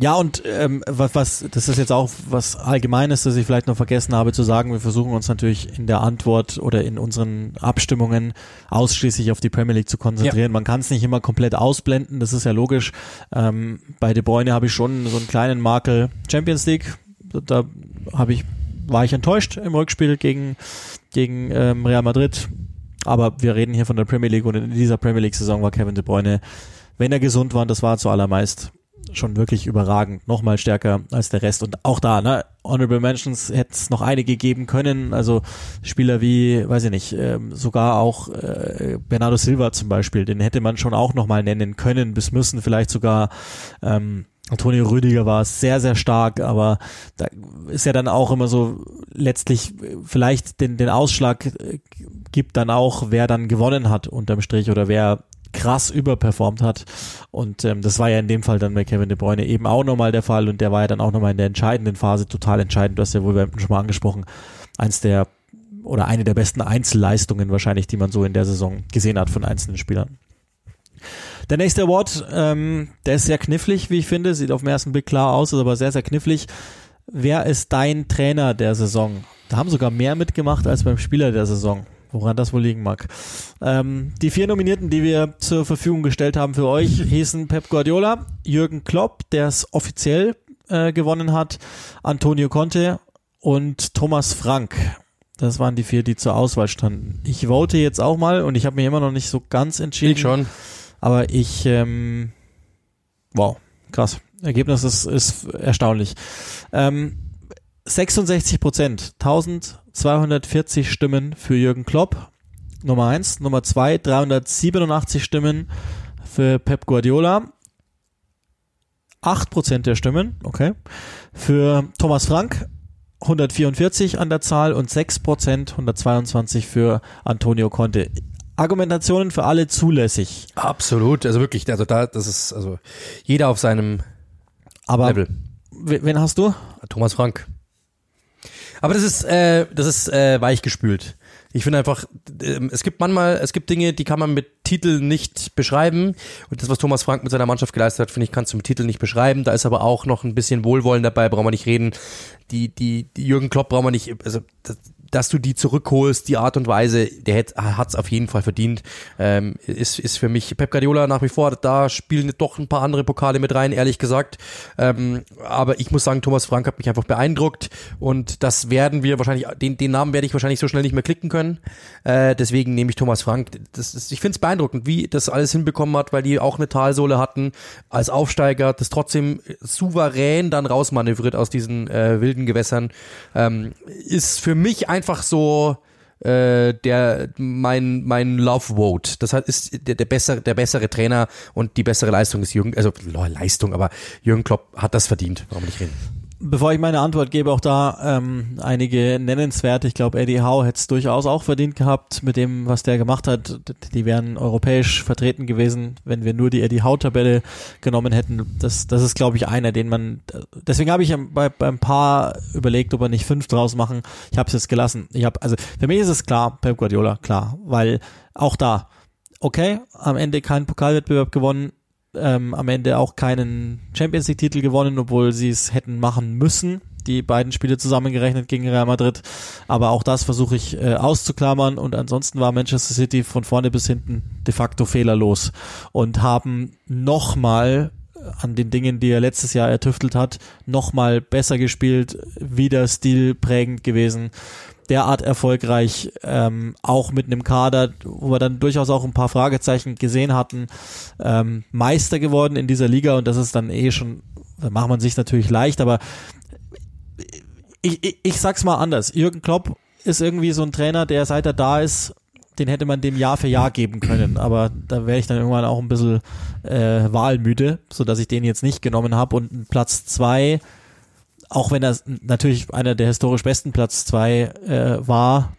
Ja, und ähm, was, was, das ist jetzt auch was Allgemeines, das ich vielleicht noch vergessen habe zu sagen. Wir versuchen uns natürlich in der Antwort oder in unseren Abstimmungen ausschließlich auf die Premier League zu konzentrieren. Ja. Man kann es nicht immer komplett ausblenden, das ist ja logisch. Ähm, bei De Bruyne habe ich schon so einen kleinen Makel Champions League. Da habe ich war ich enttäuscht im Rückspiel gegen, gegen ähm, Real Madrid. Aber wir reden hier von der Premier League und in dieser Premier League-Saison war Kevin De Bruyne, wenn er gesund war, und das war zuallermeist schon wirklich überragend, nochmal stärker als der Rest. Und auch da, ne, Honorable Mentions hätte es noch einige geben können. Also Spieler wie, weiß ich nicht, ähm, sogar auch äh, Bernardo Silva zum Beispiel, den hätte man schon auch nochmal nennen können, bis müssen vielleicht sogar ähm, Antonio Rüdiger war sehr, sehr stark, aber da ist ja dann auch immer so letztlich vielleicht den, den Ausschlag äh, gibt dann auch, wer dann gewonnen hat unterm Strich oder wer krass überperformt hat. Und ähm, das war ja in dem Fall dann bei Kevin De Bruyne eben auch nochmal der Fall und der war ja dann auch nochmal in der entscheidenden Phase total entscheidend. Du hast ja wohl schon mal angesprochen, eins der oder eine der besten Einzelleistungen wahrscheinlich, die man so in der Saison gesehen hat von einzelnen Spielern. Der nächste Award, ähm, der ist sehr knifflig, wie ich finde, sieht auf den ersten Blick klar aus, ist aber sehr, sehr knifflig. Wer ist dein Trainer der Saison? Da haben sogar mehr mitgemacht als beim Spieler der Saison woran das wohl liegen mag. Ähm, die vier Nominierten, die wir zur Verfügung gestellt haben für euch, [laughs] hießen Pep Guardiola, Jürgen Klopp, der es offiziell äh, gewonnen hat, Antonio Conte und Thomas Frank. Das waren die vier, die zur Auswahl standen. Ich vote jetzt auch mal und ich habe mir immer noch nicht so ganz entschieden. Ich schon. Aber ich, ähm, wow, krass. Ergebnis ist, ist erstaunlich. Ähm, 66 Prozent, 1240 Stimmen für Jürgen Klopp. Nummer eins. Nummer zwei, 387 Stimmen für Pep Guardiola. 8 Prozent der Stimmen, okay. Für Thomas Frank 144 an der Zahl und 6 Prozent, 122 für Antonio Conte. Argumentationen für alle zulässig. Absolut, also wirklich, also da, das ist, also jeder auf seinem Aber Level. Wen hast du? Thomas Frank. Aber das ist, äh, das ist äh, weichgespült. Ich finde einfach, äh, es gibt manchmal, es gibt Dinge, die kann man mit Titel nicht beschreiben. Und das, was Thomas Frank mit seiner Mannschaft geleistet hat, finde ich, kannst du mit Titel nicht beschreiben. Da ist aber auch noch ein bisschen Wohlwollen dabei, brauchen wir nicht reden. Die, die, die Jürgen Klopp brauchen wir nicht, also das, dass du die zurückholst, die Art und Weise, der hat es auf jeden Fall verdient. Ähm, ist, ist für mich Pep Guardiola nach wie vor, da spielen doch ein paar andere Pokale mit rein, ehrlich gesagt. Ähm, aber ich muss sagen, Thomas Frank hat mich einfach beeindruckt und das werden wir wahrscheinlich, den, den Namen werde ich wahrscheinlich so schnell nicht mehr klicken können. Äh, deswegen nehme ich Thomas Frank. Das ist, ich finde es beeindruckend, wie das alles hinbekommen hat, weil die auch eine Talsohle hatten als Aufsteiger, das trotzdem souverän dann rausmanövriert aus diesen äh, wilden Gewässern. Ähm, ist für mich ein einfach so äh, der mein mein Love Vote. Das ist der, der bessere der bessere Trainer und die bessere Leistung ist Jürgen, also Leistung, aber Jürgen Klopp hat das verdient. Warum nicht reden? Bevor ich meine Antwort gebe, auch da ähm, einige nennenswerte. Ich glaube, Eddie Howe hätte es durchaus auch verdient gehabt mit dem, was der gemacht hat. Die wären europäisch vertreten gewesen, wenn wir nur die Eddie Howe-Tabelle genommen hätten. Das, das ist, glaube ich, einer, den man. Deswegen habe ich bei, beim Paar überlegt, ob wir nicht fünf draus machen. Ich habe es jetzt gelassen. Ich habe also für mich ist es klar, Pep Guardiola, klar, weil auch da okay, am Ende keinen Pokalwettbewerb gewonnen, ähm, am Ende auch keinen Champions League Titel gewonnen, obwohl sie es hätten machen müssen. Die beiden Spiele zusammengerechnet gegen Real Madrid. Aber auch das versuche ich äh, auszuklammern. Und ansonsten war Manchester City von vorne bis hinten de facto fehlerlos und haben nochmal an den Dingen, die er letztes Jahr ertüftelt hat, nochmal besser gespielt, wieder stilprägend gewesen derart erfolgreich, ähm, auch mit einem Kader, wo wir dann durchaus auch ein paar Fragezeichen gesehen hatten, ähm, Meister geworden in dieser Liga. Und das ist dann eh schon, da macht man sich natürlich leicht, aber ich, ich, ich sag's mal anders. Jürgen Klopp ist irgendwie so ein Trainer, der seit er da ist, den hätte man dem Jahr für Jahr geben können, aber da wäre ich dann irgendwann auch ein bisschen äh, wahlmüde, so dass ich den jetzt nicht genommen habe und Platz zwei auch wenn er natürlich einer der historisch besten Platz zwei äh, war,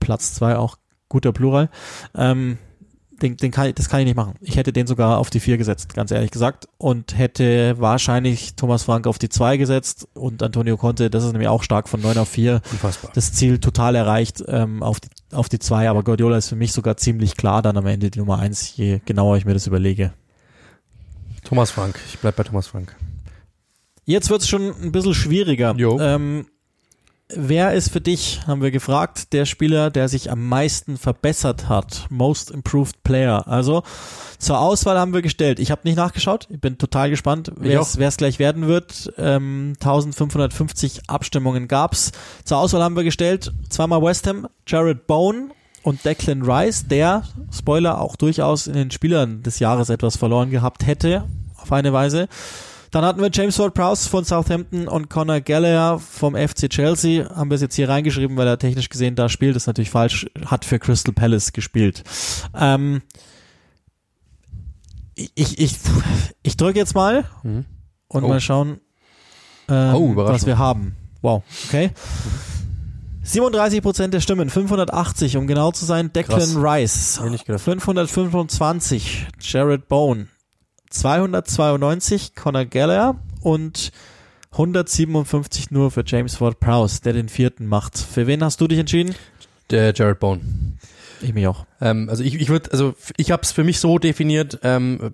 Platz zwei auch guter Plural, ähm, den, den kann ich, das kann ich nicht machen. Ich hätte den sogar auf die vier gesetzt, ganz ehrlich gesagt, und hätte wahrscheinlich Thomas Frank auf die zwei gesetzt und Antonio Conte, das ist nämlich auch stark von neun auf vier. Unfassbar. Das Ziel total erreicht ähm, auf die auf die zwei, aber Guardiola ist für mich sogar ziemlich klar dann am Ende die Nummer eins, je genauer ich mir das überlege. Thomas Frank, ich bleib bei Thomas Frank. Jetzt wird es schon ein bisschen schwieriger. Jo. Ähm, wer ist für dich, haben wir gefragt, der Spieler, der sich am meisten verbessert hat? Most Improved Player. Also zur Auswahl haben wir gestellt. Ich habe nicht nachgeschaut. Ich bin total gespannt, wer es gleich werden wird. Ähm, 1550 Abstimmungen gab's. Zur Auswahl haben wir gestellt zweimal West Ham, Jared Bone und Declan Rice, der, Spoiler, auch durchaus in den Spielern des Jahres etwas verloren gehabt hätte, auf eine Weise. Dann hatten wir James Ward-Prowse von Southampton und Conor Gallagher vom FC Chelsea. Haben wir es jetzt hier reingeschrieben, weil er technisch gesehen da spielt. Das ist natürlich falsch. Hat für Crystal Palace gespielt. Ähm, ich ich, ich drücke jetzt mal mhm. und oh. mal schauen, ähm, oh, was wir haben. Wow, okay. 37% der Stimmen, 580, um genau zu sein, Declan Krass. Rice. 525, Jared Bone. 292 Conor Gallagher und 157 nur für James Ward Prowse, der den vierten macht. Für wen hast du dich entschieden? Der Jared Bone. Ich mich auch. Ähm, also ich, ich würde, also ich habe es für mich so definiert, ähm,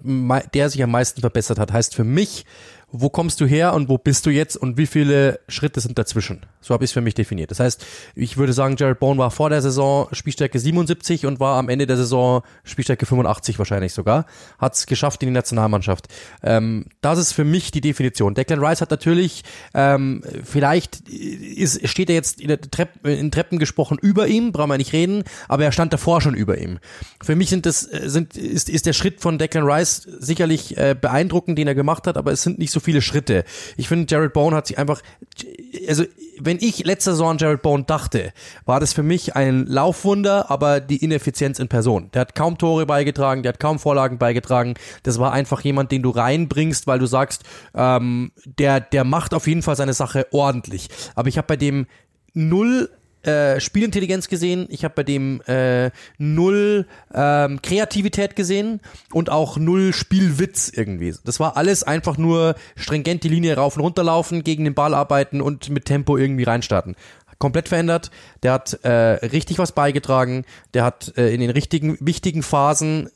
der sich am meisten verbessert hat, heißt für mich wo kommst du her und wo bist du jetzt und wie viele Schritte sind dazwischen. So habe ich es für mich definiert. Das heißt, ich würde sagen, Jared Bourne war vor der Saison Spielstärke 77 und war am Ende der Saison Spielstärke 85 wahrscheinlich sogar. Hat es geschafft in die Nationalmannschaft. Ähm, das ist für mich die Definition. Declan Rice hat natürlich, ähm, vielleicht ist, steht er jetzt in, Trepp, in Treppen gesprochen über ihm, brauchen wir nicht reden, aber er stand davor schon über ihm. Für mich sind das, sind, ist, ist der Schritt von Declan Rice sicherlich äh, beeindruckend, den er gemacht hat, aber es sind nicht so viele Schritte. Ich finde, Jared Bourne hat sich einfach, also wenn ich letzte Saison an Jared Bourne dachte, war das für mich ein Laufwunder, aber die Ineffizienz in Person. Der hat kaum Tore beigetragen, der hat kaum Vorlagen beigetragen. Das war einfach jemand, den du reinbringst, weil du sagst, ähm, der, der macht auf jeden Fall seine Sache ordentlich. Aber ich habe bei dem null äh, Spielintelligenz gesehen, ich habe bei dem äh, null ähm, Kreativität gesehen und auch null Spielwitz irgendwie. Das war alles einfach nur stringent die Linie rauf und runter laufen, gegen den Ball arbeiten und mit Tempo irgendwie reinstarten. Komplett verändert. Der hat äh, richtig was beigetragen. Der hat äh, in den richtigen, wichtigen Phasen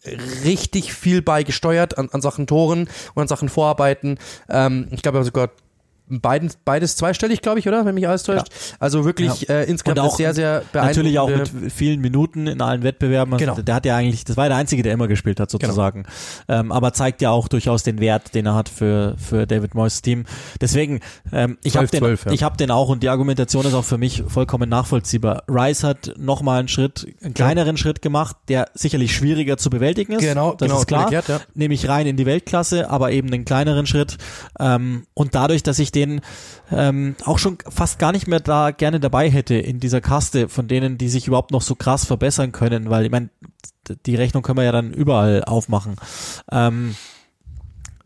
richtig viel beigesteuert an, an Sachen Toren und an Sachen Vorarbeiten. Ähm, ich glaube, er hat sogar beiden, beides zweistellig, glaube ich, oder? Wenn mich alles täuscht. Ja. Also wirklich ja. äh, insgesamt auch sehr, sehr beeindruckend. Natürlich auch mit vielen Minuten in allen Wettbewerben. Also genau. Der hat ja eigentlich, das war der Einzige, der immer gespielt hat, sozusagen. Genau. Ähm, aber zeigt ja auch durchaus den Wert, den er hat für, für David Moyes Team. Deswegen, ähm, ich habe den, 12, ja. ich hab den auch und die Argumentation ist auch für mich vollkommen nachvollziehbar. Rice hat nochmal einen Schritt, einen kleineren. Schritt gemacht, der sicherlich schwieriger zu bewältigen ist. Genau, das genau, ist klar. Erklärt, ja. Nämlich rein in die Weltklasse, aber eben einen kleineren Schritt. Ähm, und dadurch, dass ich den ähm, auch schon fast gar nicht mehr da gerne dabei hätte in dieser Kaste von denen, die sich überhaupt noch so krass verbessern können, weil ich meine, die Rechnung können wir ja dann überall aufmachen. Ähm,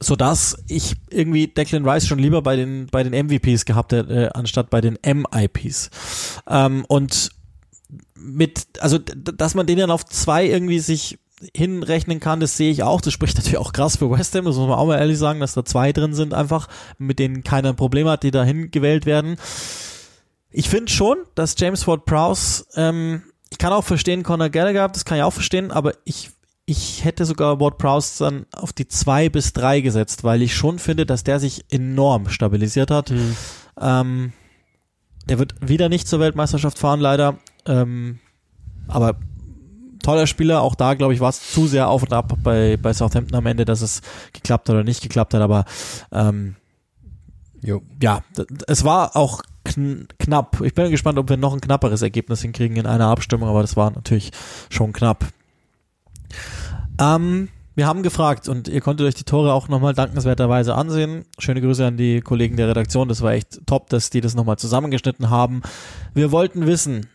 so dass ich irgendwie Declan Rice schon lieber bei den bei den MVPs gehabt hätte, äh, anstatt bei den MIPs. Ähm, und mit, also dass man den dann auf zwei irgendwie sich hinrechnen kann, das sehe ich auch. Das spricht [laughs] natürlich auch krass für West Ham, das muss man auch mal ehrlich sagen, dass da zwei drin sind einfach, mit denen keiner Probleme hat, die dahin gewählt werden. Ich finde schon, dass James Ward Prowse, ähm, ich kann auch verstehen, Conor Gallagher, das kann ich auch verstehen, aber ich, ich hätte sogar Ward Prowse dann auf die zwei bis drei gesetzt, weil ich schon finde, dass der sich enorm stabilisiert hat. Mhm. Ähm, der wird wieder nicht zur Weltmeisterschaft fahren, leider. Ähm, aber toller Spieler. Auch da, glaube ich, war es zu sehr auf und ab bei, bei Southampton am Ende, dass es geklappt hat oder nicht geklappt hat. Aber ähm, jo. ja, es war auch kn knapp. Ich bin gespannt, ob wir noch ein knapperes Ergebnis hinkriegen in einer Abstimmung, aber das war natürlich schon knapp. Ähm, wir haben gefragt und ihr konntet euch die Tore auch nochmal dankenswerterweise ansehen. Schöne Grüße an die Kollegen der Redaktion. Das war echt top, dass die das nochmal zusammengeschnitten haben. Wir wollten wissen,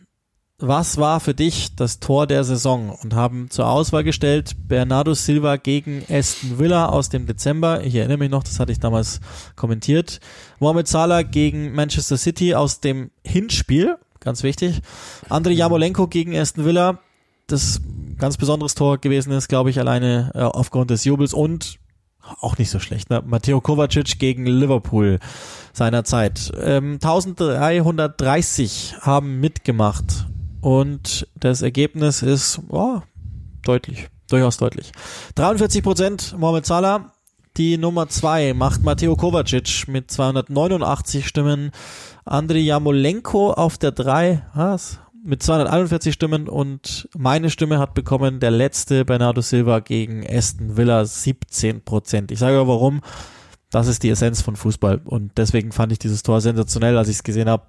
was war für dich das Tor der Saison und haben zur Auswahl gestellt Bernardo Silva gegen Aston Villa aus dem Dezember. Ich erinnere mich noch, das hatte ich damals kommentiert. Mohamed Salah gegen Manchester City aus dem Hinspiel, ganz wichtig. Andrei Jamolenko gegen Aston Villa, das ganz besonderes Tor gewesen ist, glaube ich, alleine äh, aufgrund des Jubels und auch nicht so schlecht, ne? Matteo Kovacic gegen Liverpool seiner Zeit. Ähm, 1330 haben mitgemacht und das Ergebnis ist oh, deutlich, durchaus deutlich. 43 Prozent Mohamed Salah, Die Nummer zwei macht Mateo Kovacic mit 289 Stimmen. Andriy Jamolenko auf der drei, was? Mit 241 Stimmen und meine Stimme hat bekommen der letzte Bernardo Silva gegen Aston Villa 17 Prozent. Ich sage aber warum. Das ist die Essenz von Fußball und deswegen fand ich dieses Tor sensationell, als ich es gesehen habe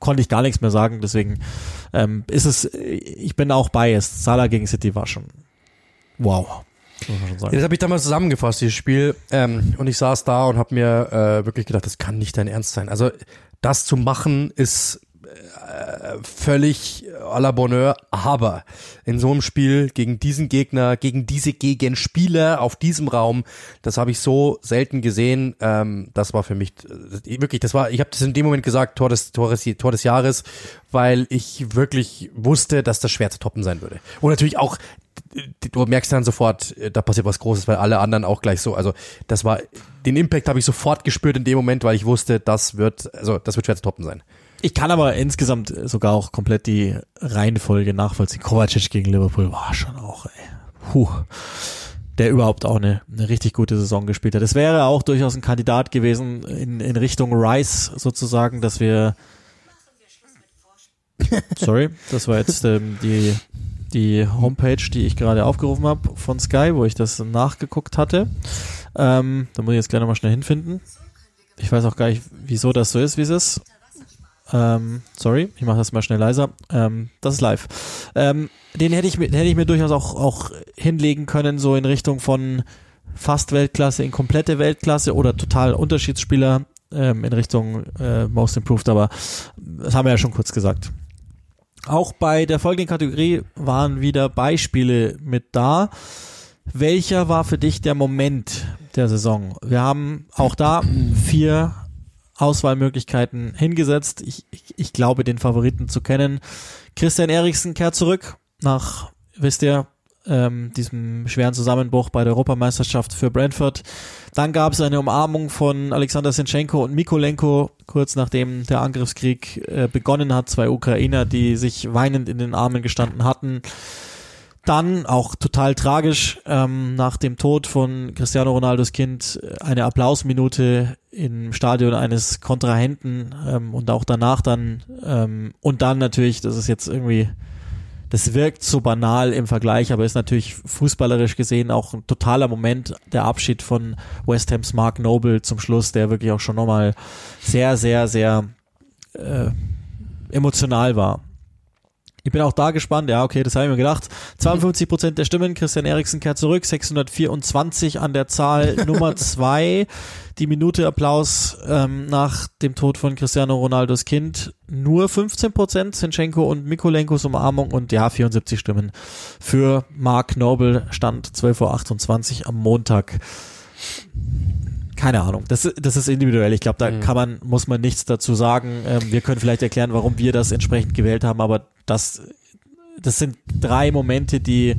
konnte ich gar nichts mehr sagen. Deswegen ähm, ist es, ich bin auch biased. Salah gegen City war schon wow. Das habe ich damals zusammengefasst, dieses Spiel. Ähm, und ich saß da und habe mir äh, wirklich gedacht, das kann nicht dein Ernst sein. Also das zu machen ist völlig à la Bonheur, aber in so einem Spiel gegen diesen Gegner, gegen diese Gegenspieler auf diesem Raum, das habe ich so selten gesehen. Ähm, das war für mich äh, wirklich, das war, ich habe das in dem Moment gesagt, Tor des, Tor des, Tor des Jahres, weil ich wirklich wusste, dass das schwer zu toppen sein würde. Und natürlich auch du merkst dann sofort, äh, da passiert was Großes, weil alle anderen auch gleich so, also das war, den Impact habe ich sofort gespürt in dem Moment, weil ich wusste, das wird, also das wird schwer zu toppen sein. Ich kann aber insgesamt sogar auch komplett die Reihenfolge nachvollziehen. Kovacic gegen Liverpool war schon auch, ey. Puh. Der überhaupt auch eine, eine richtig gute Saison gespielt hat. Es wäre auch durchaus ein Kandidat gewesen in, in Richtung Rice sozusagen, dass wir [laughs] Sorry, das war jetzt ähm, die, die Homepage, die ich gerade aufgerufen habe von Sky, wo ich das nachgeguckt hatte. Ähm, da muss ich jetzt gleich nochmal schnell hinfinden. Ich weiß auch gar nicht, wieso das so ist, wie es ist. Ähm, sorry, ich mache das mal schnell leiser. Ähm, das ist live. Ähm, den hätte ich, hätte ich mir durchaus auch, auch hinlegen können, so in Richtung von fast Weltklasse in komplette Weltklasse oder total Unterschiedsspieler ähm, in Richtung äh, Most Improved, aber das haben wir ja schon kurz gesagt. Auch bei der folgenden Kategorie waren wieder Beispiele mit da. Welcher war für dich der Moment der Saison? Wir haben auch da vier Auswahlmöglichkeiten hingesetzt. Ich, ich, ich glaube, den Favoriten zu kennen. Christian Eriksen kehrt zurück nach, wisst ihr, ähm, diesem schweren Zusammenbruch bei der Europameisterschaft für Brentford. Dann gab es eine Umarmung von Alexander Sinchenko und Mikolenko, kurz nachdem der Angriffskrieg äh, begonnen hat. Zwei Ukrainer, die sich weinend in den Armen gestanden hatten. Dann auch total tragisch ähm, nach dem Tod von Cristiano Ronaldos Kind äh, eine Applausminute im Stadion eines Kontrahenten ähm, und auch danach dann ähm, und dann natürlich, das ist jetzt irgendwie, das wirkt so banal im Vergleich, aber ist natürlich fußballerisch gesehen auch ein totaler Moment, der Abschied von West Ham's Mark Noble zum Schluss, der wirklich auch schon nochmal sehr, sehr, sehr äh, emotional war. Ich bin auch da gespannt. Ja, okay, das habe ich mir gedacht. 52 Prozent der Stimmen. Christian Eriksen kehrt zurück. 624 an der Zahl. [laughs] Nummer zwei. Die Minute Applaus ähm, nach dem Tod von Cristiano Ronaldos Kind. Nur 15 Prozent. Sinchenko und Mikolenkos Umarmung und ja, 74 Stimmen für Mark Noble. Stand 12.28 Uhr am Montag keine Ahnung. Das, das ist individuell. Ich glaube, da mhm. kann man, muss man nichts dazu sagen. Ähm, wir können vielleicht erklären, warum wir das entsprechend gewählt haben, aber das, das sind drei Momente, die,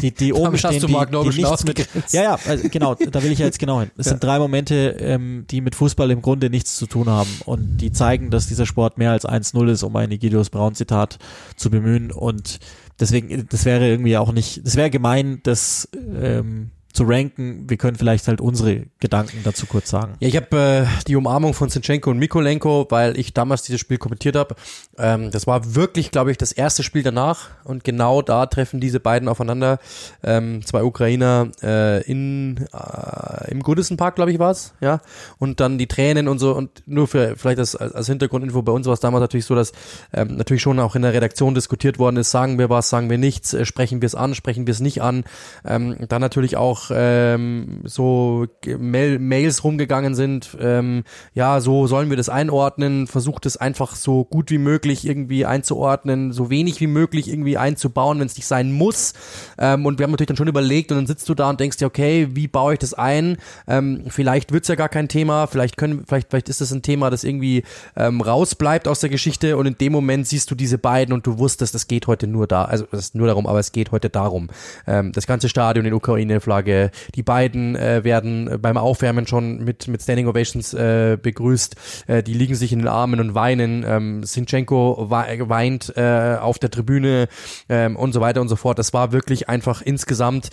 die, die [laughs] oben stehen, die, die nichts mit, ja, ja, also genau, da will ich ja jetzt genau hin. Es ja. sind drei Momente, ähm, die mit Fußball im Grunde nichts zu tun haben und die zeigen, dass dieser Sport mehr als 1-0 ist, um ein Egidius Braun Zitat zu bemühen und deswegen, das wäre irgendwie auch nicht, das wäre gemein, dass, ähm, zu ranken. Wir können vielleicht halt unsere Gedanken dazu kurz sagen. Ja, ich habe äh, die Umarmung von Zinchenko und Mikolenko, weil ich damals dieses Spiel kommentiert habe. Ähm, das war wirklich, glaube ich, das erste Spiel danach und genau da treffen diese beiden aufeinander. Ähm, zwei Ukrainer äh, in äh, im Goodison Park, glaube ich, war's, ja. Und dann die Tränen und so und nur für vielleicht das als Hintergrundinfo bei uns war es damals natürlich so, dass ähm, natürlich schon auch in der Redaktion diskutiert worden ist, sagen wir was, sagen wir nichts, äh, sprechen wir es an, sprechen wir es nicht an. Ähm, dann natürlich auch ähm, so Mail Mails rumgegangen sind, ähm, ja, so sollen wir das einordnen, versucht es einfach so gut wie möglich irgendwie einzuordnen, so wenig wie möglich irgendwie einzubauen, wenn es nicht sein muss. Ähm, und wir haben natürlich dann schon überlegt und dann sitzt du da und denkst dir, okay, wie baue ich das ein? Ähm, vielleicht wird's ja gar kein Thema, vielleicht können, vielleicht, vielleicht ist das ein Thema, das irgendwie ähm, rausbleibt aus der Geschichte und in dem Moment siehst du diese beiden und du wusstest, es geht heute nur da, also es ist nur darum, aber es geht heute darum. Ähm, das ganze Stadion in Ukraine-Flagge Tage. Die beiden äh, werden beim Aufwärmen schon mit, mit Standing Ovations äh, begrüßt. Äh, die liegen sich in den Armen und weinen. Ähm, Sinchenko weint äh, auf der Tribüne ähm, und so weiter und so fort. Das war wirklich einfach insgesamt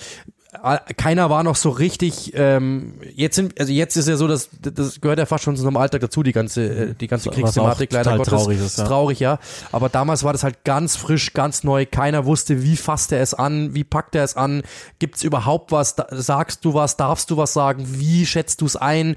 keiner war noch so richtig. Ähm, jetzt sind, also jetzt ist ja so, dass das gehört ja fast schon zu unserem Alltag dazu, die ganze, äh, die ganze Kriegsthematik. Leider Gottes traurig ist, ja. traurig, ja. Aber damals war das halt ganz frisch, ganz neu. Keiner wusste, wie fasst er es an, wie packt er es an, gibt's überhaupt was, sagst du was, darfst du was sagen, wie schätzt du es ein?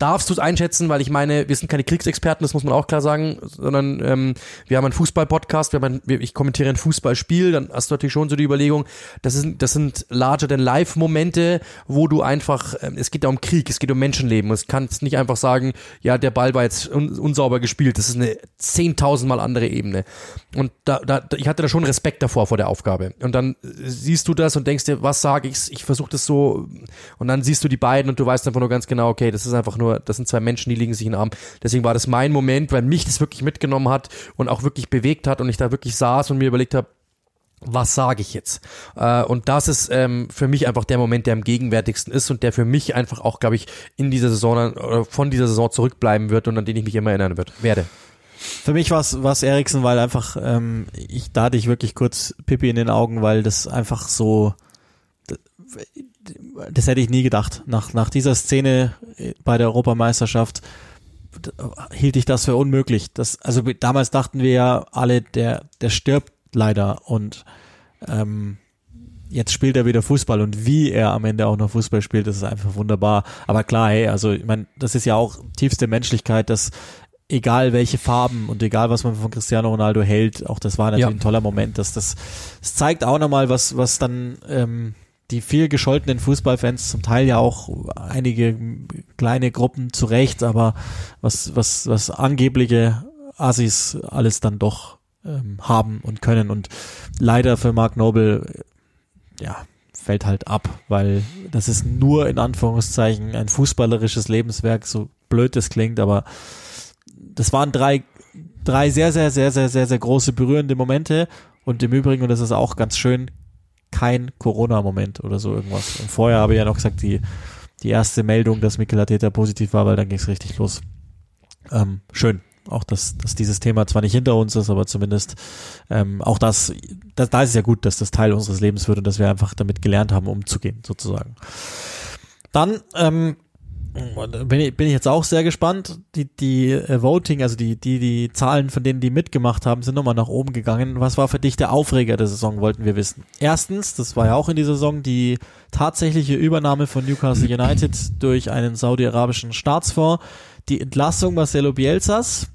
Darfst du es einschätzen, weil ich meine, wir sind keine Kriegsexperten, das muss man auch klar sagen, sondern ähm, wir haben einen Fußball-Podcast, wir haben ein, ich kommentiere ein Fußballspiel, dann hast du natürlich schon so die Überlegung, das sind, das sind larger than life Momente, wo du einfach, ähm, es geht ja um Krieg, es geht um Menschenleben, es kannst nicht einfach sagen, ja, der Ball war jetzt un, unsauber gespielt, das ist eine zehntausendmal andere Ebene. Und da, da, ich hatte da schon Respekt davor vor der Aufgabe. Und dann siehst du das und denkst dir, was sage ich, ich versuche das so, und dann siehst du die beiden und du weißt einfach nur ganz genau, okay, das ist einfach nur nur, das sind zwei Menschen, die liegen sich in den Arm. Deswegen war das mein Moment, weil mich das wirklich mitgenommen hat und auch wirklich bewegt hat und ich da wirklich saß und mir überlegt habe, was sage ich jetzt? Äh, und das ist ähm, für mich einfach der Moment, der am gegenwärtigsten ist und der für mich einfach auch, glaube ich, in dieser Saison oder von dieser Saison zurückbleiben wird und an den ich mich immer erinnern werde. Für mich war es Eriksen, weil einfach, ähm, ich da hatte ich wirklich kurz Pippi in den Augen, weil das einfach so, das hätte ich nie gedacht. Nach, nach dieser Szene bei der Europameisterschaft hielt ich das für unmöglich. Das, also damals dachten wir ja alle, der, der stirbt leider und ähm, jetzt spielt er wieder Fußball und wie er am Ende auch noch Fußball spielt, das ist einfach wunderbar. Aber klar, hey, also ich meine, das ist ja auch tiefste Menschlichkeit, dass egal welche Farben und egal was man von Cristiano Ronaldo hält, auch das war natürlich ja. ein toller Moment, dass das, das zeigt auch nochmal, was, was dann ähm, die viel gescholtenen Fußballfans, zum Teil ja auch einige kleine Gruppen zurecht, aber was, was, was angebliche Assis alles dann doch ähm, haben und können. Und leider für Mark Noble, ja, fällt halt ab, weil das ist nur in Anführungszeichen ein fußballerisches Lebenswerk, so blöd das klingt, aber das waren drei, drei sehr, sehr, sehr, sehr, sehr, sehr große berührende Momente. Und im Übrigen, und das ist auch ganz schön, kein Corona-Moment oder so irgendwas. Und vorher habe ich ja noch gesagt, die, die erste Meldung, dass Mikel Arteta positiv war, weil dann ging es richtig los. Ähm, schön. Auch, dass, dass dieses Thema zwar nicht hinter uns ist, aber zumindest ähm, auch das, das, da ist es ja gut, dass das Teil unseres Lebens wird und dass wir einfach damit gelernt haben, umzugehen, sozusagen. Dann ähm, bin ich, bin ich jetzt auch sehr gespannt. Die, die äh, Voting, also die, die, die Zahlen von denen, die mitgemacht haben, sind nochmal nach oben gegangen. Was war für dich der Aufreger der Saison, wollten wir wissen. Erstens, das war ja auch in dieser Saison, die tatsächliche Übernahme von Newcastle United [clears throat] durch einen saudi-arabischen Staatsfonds, die Entlassung Marcelo Bielsas,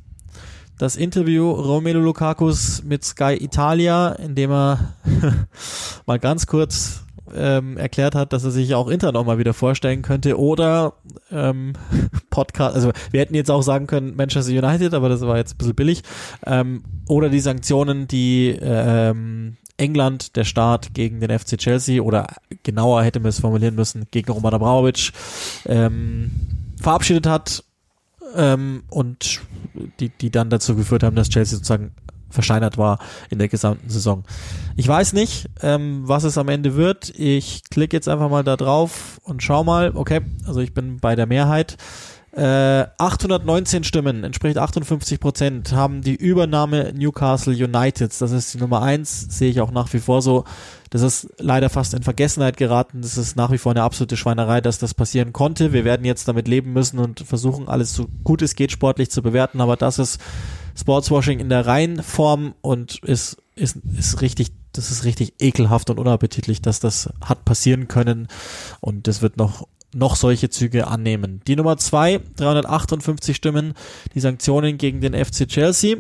das Interview Romelu Lukakus mit Sky Italia, in dem er [laughs] mal ganz kurz ähm, erklärt hat, dass er sich auch Inter nochmal wieder vorstellen könnte oder ähm, [laughs] Podcast, also wir hätten jetzt auch sagen können Manchester United, aber das war jetzt ein bisschen billig, ähm, oder die Sanktionen, die ähm, England, der Staat gegen den FC Chelsea oder genauer hätte man es formulieren müssen, gegen Roman Abramovic ähm, verabschiedet hat ähm, und die, die dann dazu geführt haben, dass Chelsea sozusagen verscheinert war in der gesamten Saison. Ich weiß nicht, ähm, was es am Ende wird. Ich klicke jetzt einfach mal da drauf und schau mal. Okay, also ich bin bei der Mehrheit. Äh, 819 Stimmen, entspricht 58 Prozent, haben die Übernahme Newcastle Uniteds. Das ist die Nummer eins, sehe ich auch nach wie vor so. Das ist leider fast in Vergessenheit geraten. Das ist nach wie vor eine absolute Schweinerei, dass das passieren konnte. Wir werden jetzt damit leben müssen und versuchen, alles so gut es geht sportlich zu bewerten. Aber das ist Sportswashing in der Reihenform und ist, ist, ist richtig, das ist richtig ekelhaft und unappetitlich, dass das hat passieren können und das wird noch noch solche Züge annehmen. Die Nummer zwei, 358 Stimmen, die Sanktionen gegen den FC Chelsea.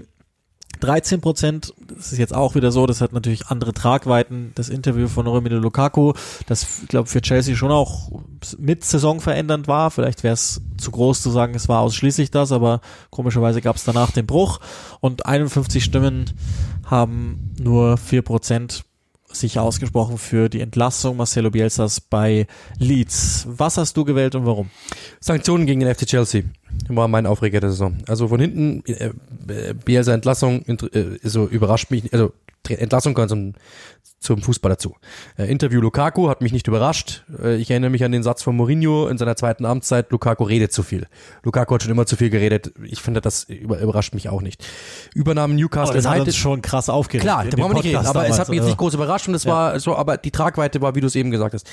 13 Prozent, das ist jetzt auch wieder so, das hat natürlich andere Tragweiten, das Interview von Romelu Lukaku, das, ich glaube, für Chelsea schon auch mit Saison verändernd war. Vielleicht wäre es zu groß zu sagen, es war ausschließlich das, aber komischerweise gab es danach den Bruch und 51 Stimmen haben nur 4 Prozent sich ausgesprochen für die Entlassung Marcelo Bielsas bei Leeds. Was hast du gewählt und warum? Sanktionen gegen den FC Chelsea war mein Aufreger der Saison. Also von hinten, äh, Bielsa Entlassung äh, so überrascht mich, also Entlassung gehört zum, zum Fußball dazu. Äh, Interview Lukaku hat mich nicht überrascht. Äh, ich erinnere mich an den Satz von Mourinho in seiner zweiten Amtszeit, Lukaku redet zu viel. Lukaku hat schon immer zu viel geredet. Ich finde, das über, überrascht mich auch nicht. Übernahmen Newcastle aber das United. Hat uns schon krass aufgeregt. Klar, da brauchen wir nicht reden, aber es hat mich jetzt nicht groß überrascht und es ja. war so, aber die Tragweite war, wie du es eben gesagt hast.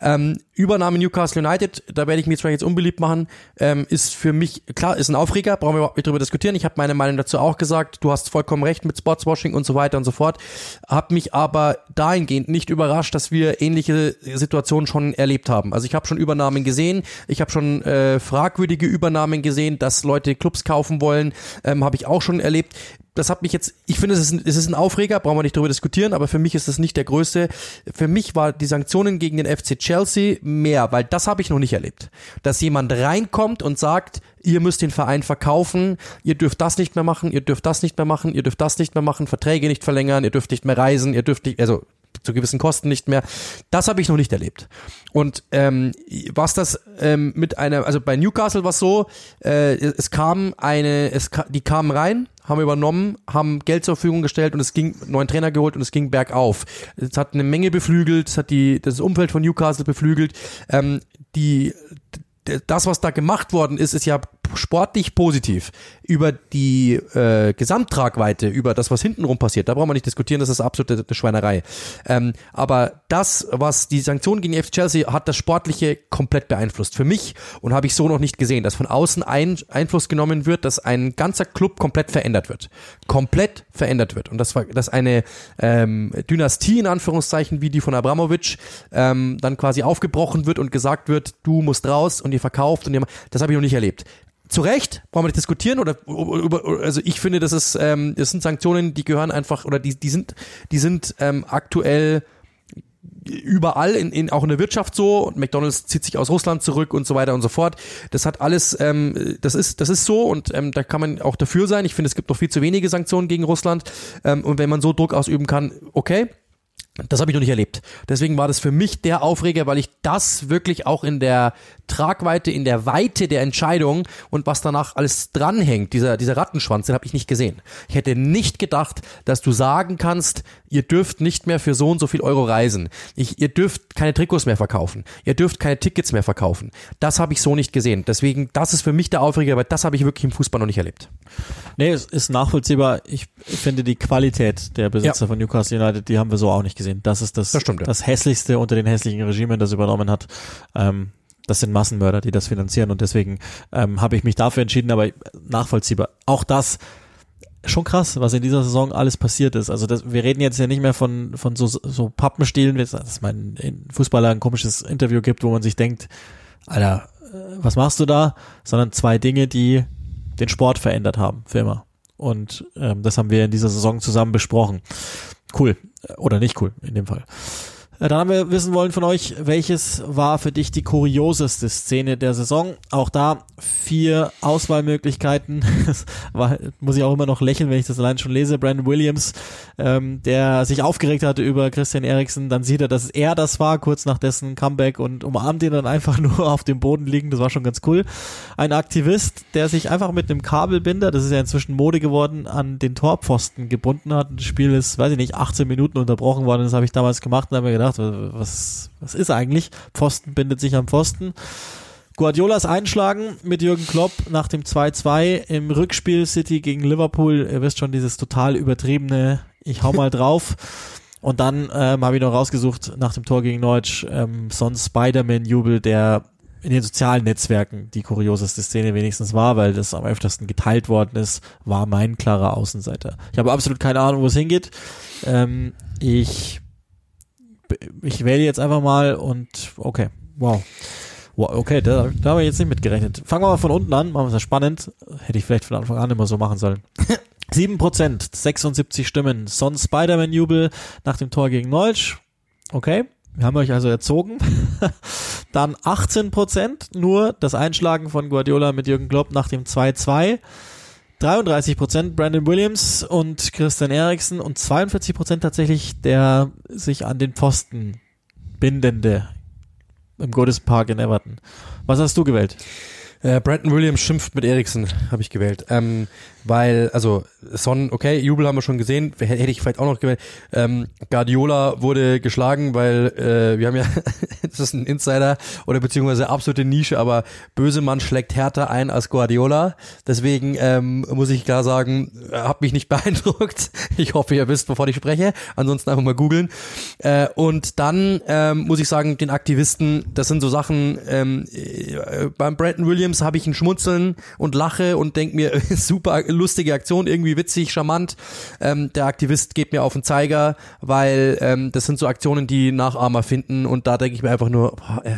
Ähm, Übernahme Newcastle United, da werde ich mich zwar jetzt unbeliebt machen, ähm, ist für mich, klar, ist ein Aufreger, brauchen wir überhaupt nicht drüber diskutieren. Ich habe meine Meinung dazu auch gesagt, du hast vollkommen recht mit Sportswashing und so weiter und so fort. Hab mich aber dahingehend nicht überrascht, dass wir ähnliche Situationen schon erlebt haben. Also ich habe schon Übernahmen gesehen, ich habe schon äh, fragwürdige Übernahmen gesehen, dass Leute Clubs kaufen wollen, ähm, habe ich auch schon erlebt das hat mich jetzt, ich finde, es ist, ein, ist ein Aufreger, brauchen wir nicht darüber diskutieren, aber für mich ist das nicht der größte. Für mich war die Sanktionen gegen den FC Chelsea mehr, weil das habe ich noch nicht erlebt. Dass jemand reinkommt und sagt, ihr müsst den Verein verkaufen, ihr dürft das nicht mehr machen, ihr dürft das nicht mehr machen, ihr dürft das nicht mehr machen, Verträge nicht verlängern, ihr dürft nicht mehr reisen, ihr dürft nicht, also zu gewissen Kosten nicht mehr. Das habe ich noch nicht erlebt. Und ähm, was das ähm, mit einer, also bei Newcastle war es so, äh, es kam eine, es die kamen rein, haben übernommen, haben Geld zur Verfügung gestellt und es ging, neuen Trainer geholt und es ging bergauf. Es hat eine Menge beflügelt, es hat die, das Umfeld von Newcastle beflügelt. Ähm, die, das, was da gemacht worden ist, ist ja sportlich positiv. Über die äh, Gesamttragweite, über das, was hintenrum passiert, da brauchen wir nicht diskutieren, das ist absolute Schweinerei. Ähm, aber das, was die Sanktionen gegen FC Chelsea hat das Sportliche komplett beeinflusst. Für mich und habe ich so noch nicht gesehen, dass von außen ein Einfluss genommen wird, dass ein ganzer Club komplett verändert wird. Komplett verändert wird. Und das war, dass eine ähm, Dynastie in Anführungszeichen wie die von Abramovic ähm, dann quasi aufgebrochen wird und gesagt wird, du musst raus und ihr verkauft und ihr, das habe ich noch nicht erlebt zu Recht, brauchen wir nicht diskutieren oder, oder also ich finde, das ist ähm, das sind Sanktionen, die gehören einfach oder die die sind die sind ähm, aktuell überall in, in auch in der Wirtschaft so und McDonald's zieht sich aus Russland zurück und so weiter und so fort. Das hat alles, ähm, das ist das ist so und ähm, da kann man auch dafür sein. Ich finde, es gibt noch viel zu wenige Sanktionen gegen Russland ähm, und wenn man so Druck ausüben kann, okay. Das habe ich noch nicht erlebt. Deswegen war das für mich der Aufreger, weil ich das wirklich auch in der Tragweite, in der Weite der Entscheidung und was danach alles dranhängt, dieser, dieser Rattenschwanz, den habe ich nicht gesehen. Ich hätte nicht gedacht, dass du sagen kannst, ihr dürft nicht mehr für so und so viel Euro reisen. Ich, ihr dürft keine Trikots mehr verkaufen. Ihr dürft keine Tickets mehr verkaufen. Das habe ich so nicht gesehen. Deswegen, das ist für mich der Aufreger, weil das habe ich wirklich im Fußball noch nicht erlebt. Nee, es ist nachvollziehbar. Ich finde die Qualität der Besitzer ja. von Newcastle United, die haben wir so auch nicht gesehen. Das ist das, das, stimmt, ja. das hässlichste unter den hässlichen Regimen, das übernommen hat. Ähm, das sind Massenmörder, die das finanzieren und deswegen ähm, habe ich mich dafür entschieden, aber nachvollziehbar. Auch das schon krass, was in dieser Saison alles passiert ist. Also das, wir reden jetzt ja nicht mehr von, von so, so Pappenstielen, dass es mein Fußballer ein komisches Interview gibt, wo man sich denkt, Alter, äh, was machst du da? Sondern zwei Dinge, die den Sport verändert haben, für immer. Und ähm, das haben wir in dieser Saison zusammen besprochen. Cool. Oder nicht cool, in dem Fall. Dann haben wir wissen wollen von euch, welches war für dich die kurioseste Szene der Saison? Auch da vier Auswahlmöglichkeiten. [laughs] War, muss ich auch immer noch lächeln, wenn ich das allein schon lese. Brandon Williams, ähm, der sich aufgeregt hatte über Christian Eriksen, dann sieht er, dass er das war, kurz nach dessen Comeback und umarmt ihn dann einfach [laughs] nur auf dem Boden liegen. Das war schon ganz cool. Ein Aktivist, der sich einfach mit einem Kabelbinder, das ist ja inzwischen Mode geworden, an den Torpfosten gebunden hat. Das Spiel ist, weiß ich nicht, 18 Minuten unterbrochen worden. Das habe ich damals gemacht und habe mir gedacht, gedacht, was, was ist eigentlich? Pfosten bindet sich am Pfosten. Guardiolas Einschlagen mit Jürgen Klopp nach dem 2-2 im Rückspiel City gegen Liverpool. Ihr wisst schon, dieses total übertriebene, ich hau mal [laughs] drauf. Und dann ähm, habe ich noch rausgesucht nach dem Tor gegen Neutsch, ähm, so ein Spider-Man-Jubel, der in den sozialen Netzwerken die kurioseste Szene wenigstens war, weil das am öftersten geteilt worden ist, war mein klarer Außenseiter. Ich habe absolut keine Ahnung, wo es hingeht. Ähm, ich ich wähle jetzt einfach mal und okay, wow. Wow, okay, da, da habe ich jetzt nicht mit gerechnet. Fangen wir mal von unten an, machen wir es ja spannend. Hätte ich vielleicht von Anfang an immer so machen sollen. [laughs] 7%, 76 Stimmen. Son Spider-Man-Jubel nach dem Tor gegen Neutsch. Okay, wir haben euch also erzogen. [laughs] Dann 18%, nur das Einschlagen von Guardiola mit Jürgen Klopp nach dem 2-2. 33 Prozent Brandon Williams und Christian Eriksen und 42 Prozent tatsächlich der sich an den Pfosten bindende im Goodison Park in Everton. Was hast du gewählt? Äh, Brandon Williams schimpft mit Eriksen, habe ich gewählt. Ähm, weil, also Son, okay, Jubel haben wir schon gesehen, hätte ich vielleicht auch noch gewählt. Ähm, Guardiola wurde geschlagen, weil äh, wir haben ja, [laughs] das ist ein Insider oder beziehungsweise absolute Nische, aber Bösemann schlägt härter ein als Guardiola. Deswegen ähm, muss ich klar sagen, hat mich nicht [laughs] beeindruckt. Ich hoffe, ihr wisst, wovon ich spreche. Ansonsten einfach mal googeln. Äh, und dann ähm, muss ich sagen, den Aktivisten, das sind so Sachen, ähm, äh, beim Brandon Williams habe ich ein Schmunzeln und lache und denk mir, [laughs] super lustige Aktion, irgendwie witzig, charmant. Ähm, der Aktivist geht mir auf den Zeiger, weil ähm, das sind so Aktionen, die Nachahmer finden und da denke ich mir einfach nur, boah, äh,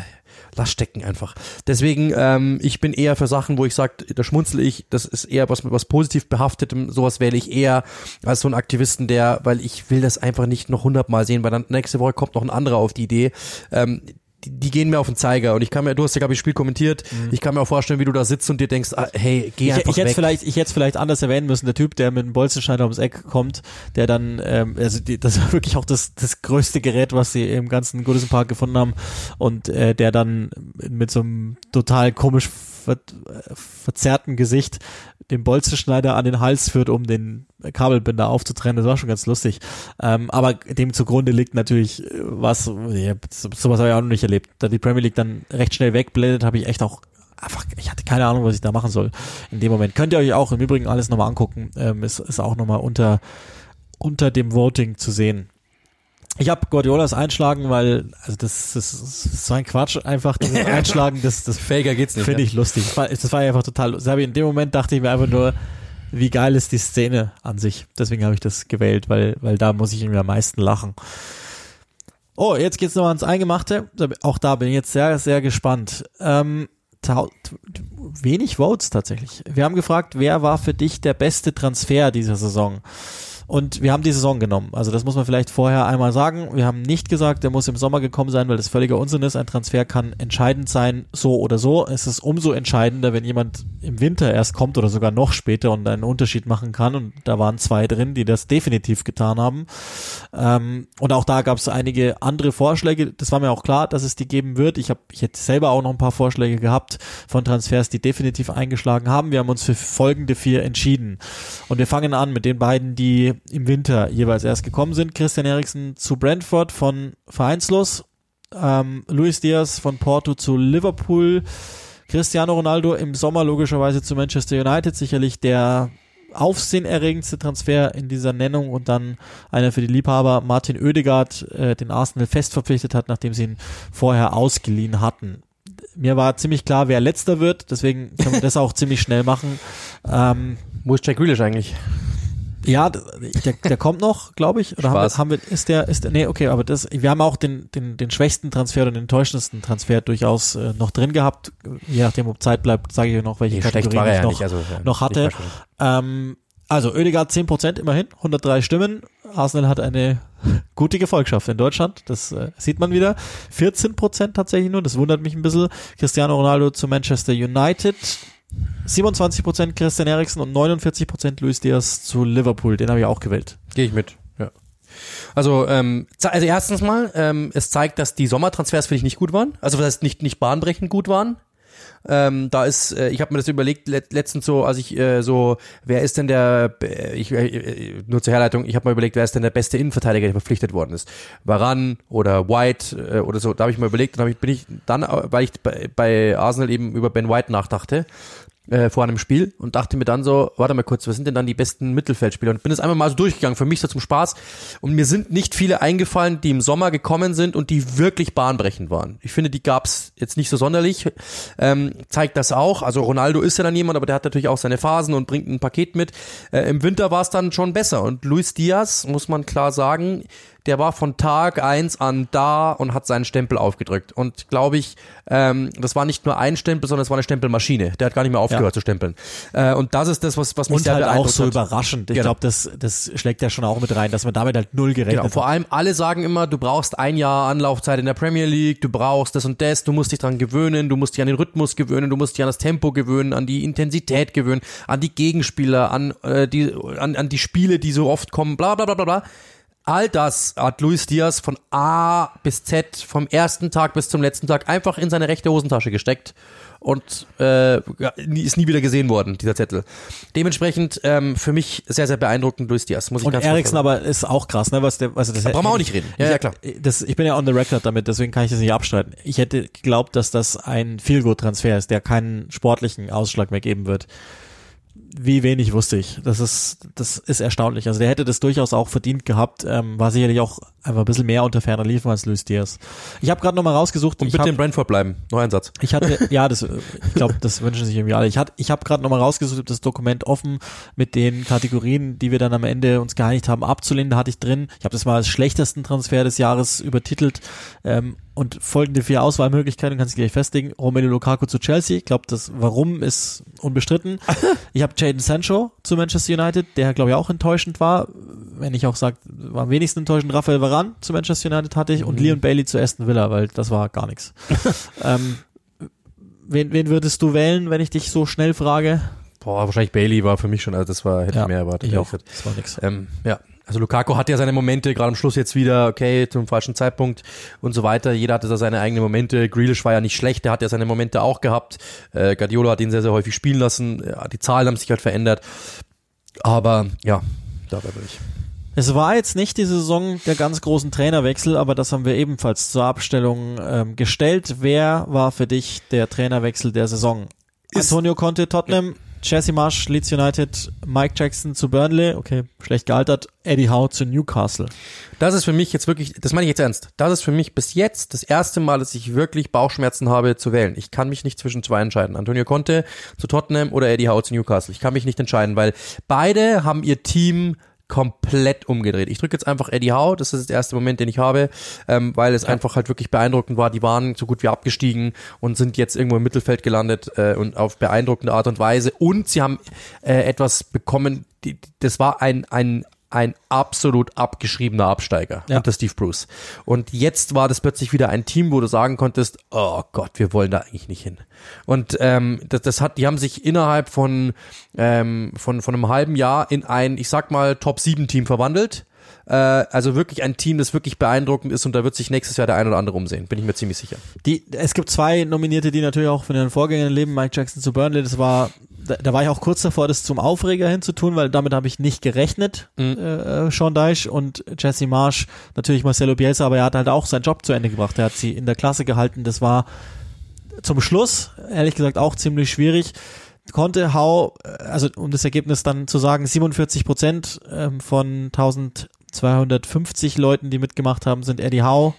lass stecken einfach. Deswegen, ähm, ich bin eher für Sachen, wo ich sage, da schmunzel ich, das ist eher was was positiv behaftetem, sowas wähle ich eher als so ein Aktivisten, der, weil ich will das einfach nicht noch hundertmal sehen, weil dann nächste Woche kommt noch ein anderer auf die Idee. Ähm, die, die gehen mir auf den Zeiger und ich kann mir, du hast ja glaube ich Spiel kommentiert, mhm. ich kann mir auch vorstellen, wie du da sitzt und dir denkst, ah, hey, geh ich, einfach ich hätte weg. vielleicht, ich hätte vielleicht anders erwähnen müssen, der Typ, der mit dem Bolzenschneider ums Eck kommt, der dann, ähm, also die, das war wirklich auch das, das größte Gerät, was sie im ganzen Goodison Park gefunden haben und äh, der dann mit so einem total komisch ver verzerrten Gesicht den Bolzenschneider an den Hals führt, um den Kabelbinder aufzutrennen. Das war schon ganz lustig. Ähm, aber dem zugrunde liegt natürlich äh, was, ja, sowas habe ich auch noch nicht erlebt. Da die Premier League dann recht schnell wegblendet, habe ich echt auch einfach, ich hatte keine Ahnung, was ich da machen soll in dem Moment. Könnt ihr euch auch im Übrigen alles nochmal angucken. Ähm, ist, ist auch nochmal unter, unter dem Voting zu sehen. Ich habe Guardiolas Einschlagen, weil also das, das, das ist so ein Quatsch einfach dieses [laughs] Einschlagen, das das Faker geht's nicht. Finde ich lustig. Das war, das war einfach total. In dem Moment dachte ich mir einfach nur, wie geil ist die Szene an sich. Deswegen habe ich das gewählt, weil weil da muss ich irgendwie am meisten lachen. Oh, jetzt geht's nochmal ans Eingemachte. Auch da bin ich jetzt sehr sehr gespannt. Ähm, wenig Votes tatsächlich. Wir haben gefragt, wer war für dich der beste Transfer dieser Saison? Und wir haben die Saison genommen. Also das muss man vielleicht vorher einmal sagen. Wir haben nicht gesagt, der muss im Sommer gekommen sein, weil das völliger Unsinn ist. Ein Transfer kann entscheidend sein, so oder so. Es ist umso entscheidender, wenn jemand im Winter erst kommt oder sogar noch später und einen Unterschied machen kann. Und da waren zwei drin, die das definitiv getan haben. Ähm, und auch da gab es einige andere Vorschläge. Das war mir auch klar, dass es die geben wird. Ich habe, ich hätte selber auch noch ein paar Vorschläge gehabt von Transfers, die definitiv eingeschlagen haben. Wir haben uns für folgende vier entschieden. Und wir fangen an mit den beiden, die im Winter jeweils erst gekommen sind. Christian Eriksen zu Brentford von Vereinslos, ähm, Luis Diaz von Porto zu Liverpool, Cristiano Ronaldo im Sommer logischerweise zu Manchester United, sicherlich der aufsehenerregendste Transfer in dieser Nennung und dann einer für die Liebhaber, Martin Oedegaard, äh, den Arsenal fest verpflichtet hat, nachdem sie ihn vorher ausgeliehen hatten. Mir war ziemlich klar, wer letzter wird, deswegen können wir das auch ziemlich schnell machen. Ähm, Wo ist Jack Grealish eigentlich? Ja, der, der kommt noch, glaube ich. Oder haben wir, haben wir, ist der, ist der, nee, okay, aber das, wir haben auch den, den, den schwächsten Transfer und den enttäuschendsten Transfer durchaus äh, noch drin gehabt. Je nachdem, ob Zeit bleibt, sage ich noch, welche nee, Kategorien ich noch, nicht, also, ja, noch hatte. Ähm, also Oedegaard 10% immerhin, 103 Stimmen. Arsenal hat eine [laughs] gute Gefolgschaft in Deutschland, das äh, sieht man wieder. 14% tatsächlich nur, das wundert mich ein bisschen. Cristiano Ronaldo zu Manchester United, 27% Christian Eriksen und 49% Luis Diaz zu Liverpool. Den habe ich auch gewählt. Gehe ich mit. Ja. Also, ähm, also erstens mal, ähm, es zeigt, dass die Sommertransfers finde ich nicht gut waren. Also heißt nicht nicht bahnbrechend gut waren. Ähm, da ist, äh, ich habe mir das überlegt let, letztens so, als ich äh, so, wer ist denn der, äh, ich, äh, nur zur Herleitung, ich habe mal überlegt, wer ist denn der beste Innenverteidiger, der verpflichtet worden ist, Varan oder White äh, oder so. Da habe ich mal überlegt, dann hab ich, bin ich dann, weil ich bei, bei Arsenal eben über Ben White nachdachte, äh, vor einem Spiel und dachte mir dann so, warte mal kurz, was sind denn dann die besten Mittelfeldspieler? Und bin das einmal mal so durchgegangen, für mich so zum Spaß. Und mir sind nicht viele eingefallen, die im Sommer gekommen sind und die wirklich bahnbrechend waren. Ich finde, die gab's jetzt nicht so sonderlich. Ähm, zeigt das auch. Also Ronaldo ist ja dann jemand, aber der hat natürlich auch seine Phasen und bringt ein Paket mit. Äh, Im Winter war es dann schon besser. Und Luis Diaz, muss man klar sagen, der war von Tag eins an da und hat seinen Stempel aufgedrückt. Und glaube ich, ähm, das war nicht nur ein Stempel, sondern es war eine Stempelmaschine. Der hat gar nicht mehr aufgehört ja. zu stempeln. Äh, und das ist das, was, was mich und sehr halt auch so hat. überraschend. Ich genau. glaube, das, das schlägt ja schon auch mit rein, dass man damit halt null gerechnet genau. Vor allem alle sagen immer, du brauchst ein Jahr Anlaufzeit in der Premier League, du brauchst das und das, du musst dich dran gewöhnen, du musst dich an den Rhythmus gewöhnen, du musst dich an das Tempo gewöhnen, an die Intensität gewöhnen, an die Gegenspieler, an, äh, die, an, an die Spiele, die so oft kommen, bla bla bla bla bla All das hat Luis Diaz von A bis Z, vom ersten Tag bis zum letzten Tag, einfach in seine rechte Hosentasche gesteckt und äh, ist nie wieder gesehen worden, dieser Zettel. Dementsprechend ähm, für mich sehr, sehr beeindruckend Luis Diaz, muss ich Und ganz Eriksen aber ist auch krass, ne? Was der, also das Da brauchen wir auch nicht reden. Ja, ich, ja, klar. Das, ich bin ja on the record damit, deswegen kann ich das nicht abstreiten. Ich hätte geglaubt, dass das ein Feelgood-Transfer ist, der keinen sportlichen Ausschlag mehr geben wird. Wie wenig wusste ich. Das ist, das ist erstaunlich. Also der hätte das durchaus auch verdient gehabt. Ähm, war sicherlich auch einfach ein bisschen mehr unter ferner Liefen als Luis Diaz. Ich habe gerade nochmal rausgesucht. Und bitte hab, in Brentford bleiben. Noch ein Satz. ich hatte, [laughs] ja, das, ich glaube, das wünschen sich irgendwie alle. Ich hatte, ich habe gerade nochmal rausgesucht, das Dokument offen mit den Kategorien, die wir dann am Ende uns geeinigt haben, abzulehnen. Da hatte ich drin. Ich habe das mal als schlechtesten Transfer des Jahres übertitelt. Ähm, und folgende vier Auswahlmöglichkeiten kannst du gleich festlegen. Romelu Lukaku zu Chelsea. Ich glaube, das Warum ist unbestritten. [laughs] Ich habe Jaden Sancho zu Manchester United, der glaube ich auch enttäuschend war. Wenn ich auch sage, war am wenigsten enttäuschend. Raphael Varane zu Manchester United hatte ich und Leon Bailey zu Aston Villa, weil das war gar nichts. [laughs] ähm, wen, wen würdest du wählen, wenn ich dich so schnell frage? Boah, wahrscheinlich Bailey war für mich schon, also das war, hätte ich mehr erwartet. Ich auch. Das war nix. Ähm, ja, also Lukaku hat ja seine Momente, gerade am Schluss jetzt wieder, okay, zum falschen Zeitpunkt und so weiter. Jeder hatte da seine eigenen Momente. Grealish war ja nicht schlecht, der hat ja seine Momente auch gehabt. Äh, Guardiola hat ihn sehr, sehr häufig spielen lassen. Ja, die Zahlen haben sich halt verändert. Aber ja, dabei bin ich. Es war jetzt nicht die Saison der ganz großen Trainerwechsel, aber das haben wir ebenfalls zur Abstellung ähm, gestellt. Wer war für dich der Trainerwechsel der Saison? Ist- Antonio Conte, Tottenham, Jesse Marsch, Leeds United, Mike Jackson zu Burnley, okay, schlecht gealtert, Eddie Howe zu Newcastle. Das ist für mich jetzt wirklich, das meine ich jetzt ernst. Das ist für mich bis jetzt das erste Mal, dass ich wirklich Bauchschmerzen habe zu wählen. Ich kann mich nicht zwischen zwei entscheiden. Antonio Conte zu Tottenham oder Eddie Howe zu Newcastle. Ich kann mich nicht entscheiden, weil beide haben ihr Team komplett umgedreht. Ich drücke jetzt einfach Eddie Howe, das ist der erste Moment, den ich habe, ähm, weil es einfach halt wirklich beeindruckend war. Die waren so gut wie abgestiegen und sind jetzt irgendwo im Mittelfeld gelandet äh, und auf beeindruckende Art und Weise. Und sie haben äh, etwas bekommen, die, das war ein, ein, ein absolut abgeschriebener Absteiger Ja. unter Steve Bruce. Und jetzt war das plötzlich wieder ein Team, wo du sagen konntest, oh Gott, wir wollen da eigentlich nicht hin. Und ähm, das, das hat, die haben sich innerhalb von, ähm, von, von einem halben Jahr in ein, ich sag mal, Top-7-Team verwandelt. Äh, also wirklich ein Team, das wirklich beeindruckend ist und da wird sich nächstes Jahr der ein oder andere umsehen, bin ich mir ziemlich sicher. Die, es gibt zwei Nominierte, die natürlich auch von ihren Vorgängern leben, Mike Jackson zu Burnley, das war, da, da war ich auch kurz davor, das zum Aufreger hinzutun, weil damit habe ich nicht gerechnet, mhm. äh, äh Sean Deich und Jesse Marsh, natürlich Marcelo Bielsa, aber er hat halt auch seinen Job zu Ende gebracht, er hat sie in der Klasse gehalten, das war zum Schluss, ehrlich gesagt, auch ziemlich schwierig konnte Hau, äh, also um das Ergebnis dann zu sagen, 47 Prozent ähm, von 1000 250 Leuten, die mitgemacht haben, sind Eddie Howe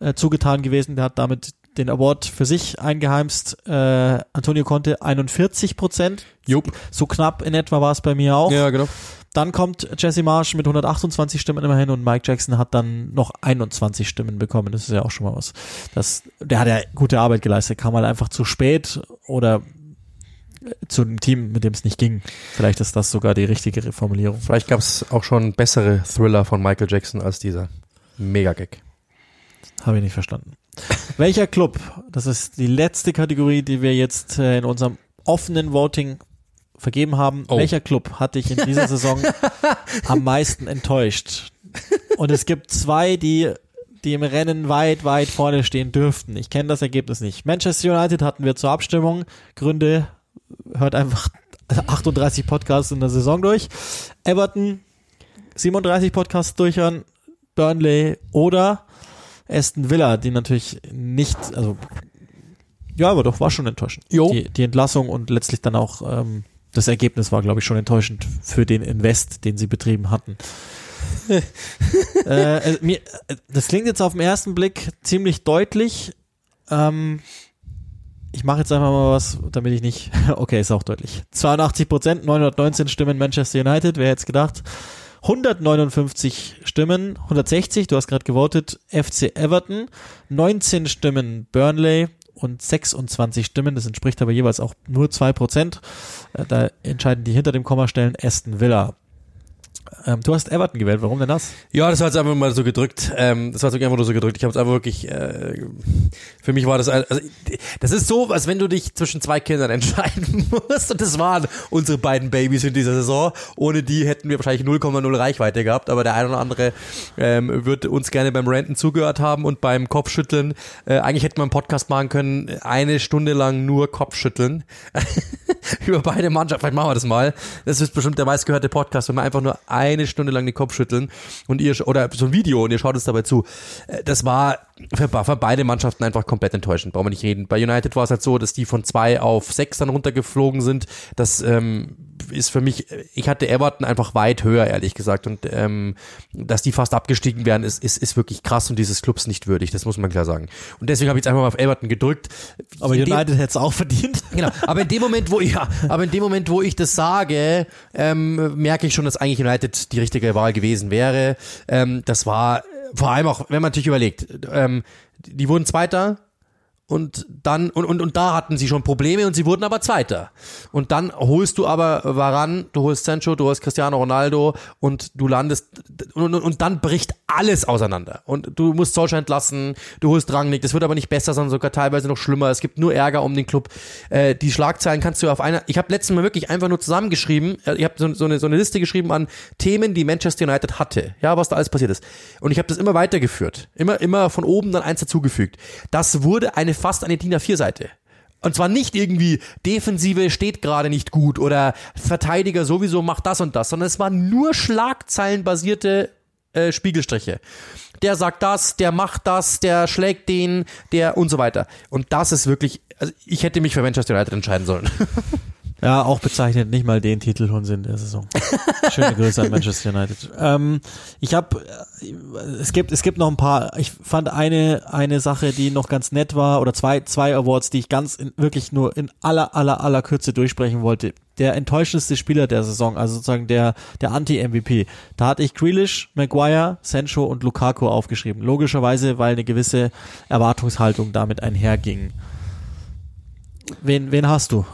äh, zugetan gewesen. Der hat damit den Award für sich eingeheimst. Äh, Antonio Conte 41 Prozent. Jupp. So knapp in etwa war es bei mir auch. Ja, genau. Dann kommt Jesse Marsh mit 128 Stimmen immerhin und Mike Jackson hat dann noch 21 Stimmen bekommen. Das ist ja auch schon mal was. Das, der hat ja gute Arbeit geleistet, kam halt einfach zu spät oder zu einem Team, mit dem es nicht ging. Vielleicht ist das sogar die richtige Formulierung. Vielleicht gab es auch schon bessere Thriller von Michael Jackson als dieser. Mega-Gag. Habe ich nicht verstanden. [laughs] Welcher Club, das ist die letzte Kategorie, die wir jetzt äh, in unserem offenen Voting vergeben haben. Oh. Welcher Club hat dich in dieser Saison [laughs] am meisten enttäuscht? Und es gibt zwei, die, die im Rennen weit, weit vorne stehen dürften. Ich kenne das Ergebnis nicht. Manchester United hatten wir zur Abstimmung. Gründe, hört einfach 38 Podcasts in der Saison durch. Everton, 37 Podcasts durchhören. Burnley oder Aston Villa, die natürlich nicht, also ja, aber doch war schon enttäuschend. Jo. Die, die Entlassung und letztlich dann auch ähm, das Ergebnis war, glaube ich, schon enttäuschend für den Invest, den sie betrieben hatten. [laughs] äh, äh, mir, äh, das klingt jetzt auf den ersten Blick ziemlich deutlich. Ähm, ich mache jetzt einfach mal was, damit ich nicht. [laughs] Okay, ist auch deutlich. 82 Prozent, 919 Stimmen Manchester United. Wer hätte gedacht? 159 Stimmen, 160, du hast gerade gewotet, FC Everton, 19 Stimmen Burnley und 26 Stimmen, das entspricht aber jeweils auch nur 2%. Äh, Da entscheiden die hinter dem Kommastellen Aston Villa. Ähm, du hast Everton gewählt, warum denn das? Ja, das war jetzt einfach mal so gedrückt. Ähm, das war jetzt einfach nur so gedrückt. Ich habe es einfach wirklich. Äh, für mich war das. Also, das ist so, als wenn du dich zwischen zwei Kindern [laughs] entscheiden musst. Und das waren unsere beiden Babys in dieser Saison. Ohne die hätten wir wahrscheinlich 0,0 Reichweite gehabt. Aber der eine oder andere ähm, wird uns gerne beim Renten zugehört haben und beim Kopfschütteln. Äh, eigentlich hätten wir einen Podcast machen können, eine Stunde lang nur Kopfschütteln [laughs] [laughs] über beide Mannschaften. Vielleicht machen wir das mal. Das ist bestimmt der meistgehörte Podcast, wenn wir einfach nur eine Stunde lang den Kopf schütteln und ihr oder so ein Video und ihr schaut es dabei zu. Äh, das war für, für beide Mannschaften einfach komplett enttäuschend. Brauchen wir nicht reden. Bei United war es halt so, dass die von zwei auf sechs dann runtergeflogen sind. Das ähm, ist für mich, ich hatte Everton einfach weit höher, ehrlich gesagt. Und ähm, dass die fast abgestiegen werden, ist, ist, ist wirklich krass und dieses Clubs nicht würdig. Das muss man klar sagen. Und deswegen habe ich jetzt einfach mal auf Everton gedrückt. Aber in United hätte es auch verdient. Genau. Aber in dem Moment, wo ich, ja, aber in dem Moment, wo ich das sage, ähm, merke ich schon, dass eigentlich United die richtige Wahl gewesen wäre. Ähm, das war vor allem auch, wenn man natürlich überlegt, ähm, die wurden Zweiter, und dann und, und und da hatten sie schon Probleme und sie wurden aber Zweiter. Und dann holst du aber Varan, du holst Sancho, du holst Cristiano Ronaldo und du landest und, und, und dann bricht alles auseinander. Und du musst Solskjaer entlassen, du holst Rangnick, das wird aber nicht besser, sondern sogar teilweise noch schlimmer. Es gibt nur Ärger um den Club. Äh, die Schlagzeilen kannst du auf einer. Ich habe letztes Mal wirklich einfach nur zusammengeschrieben. Äh, ich habe so, so, eine, so eine Liste geschrieben an Themen, die Manchester United hatte. Ja, was da alles passiert ist. Und ich habe das immer weitergeführt, immer immer von oben dann eins dazugefügt. Das wurde eine fast eine DIN A4-Seite. Und zwar nicht irgendwie Defensive steht gerade nicht gut oder Verteidiger sowieso macht das und das, sondern es waren nur Schlagzeilenbasierte äh, Spiegelstriche. Der sagt das, der macht das, der schlägt den, der und so weiter. Und das ist wirklich, also ich hätte mich für Manchester United entscheiden sollen. [laughs] Ja, auch bezeichnet nicht mal den Titel Unsinn der Saison. Schöne Grüße an Manchester United. Ähm, ich habe, es gibt, es gibt noch ein paar. Ich fand eine eine Sache, die noch ganz nett war, oder zwei zwei Awards, die ich ganz in, wirklich nur in aller aller aller Kürze durchsprechen wollte. Der enttäuschendste Spieler der Saison, also sozusagen der der Anti-MVP. Da hatte ich Grealish, Maguire, Sancho und Lukaku aufgeschrieben. Logischerweise, weil eine gewisse Erwartungshaltung damit einherging. Wen wen hast du?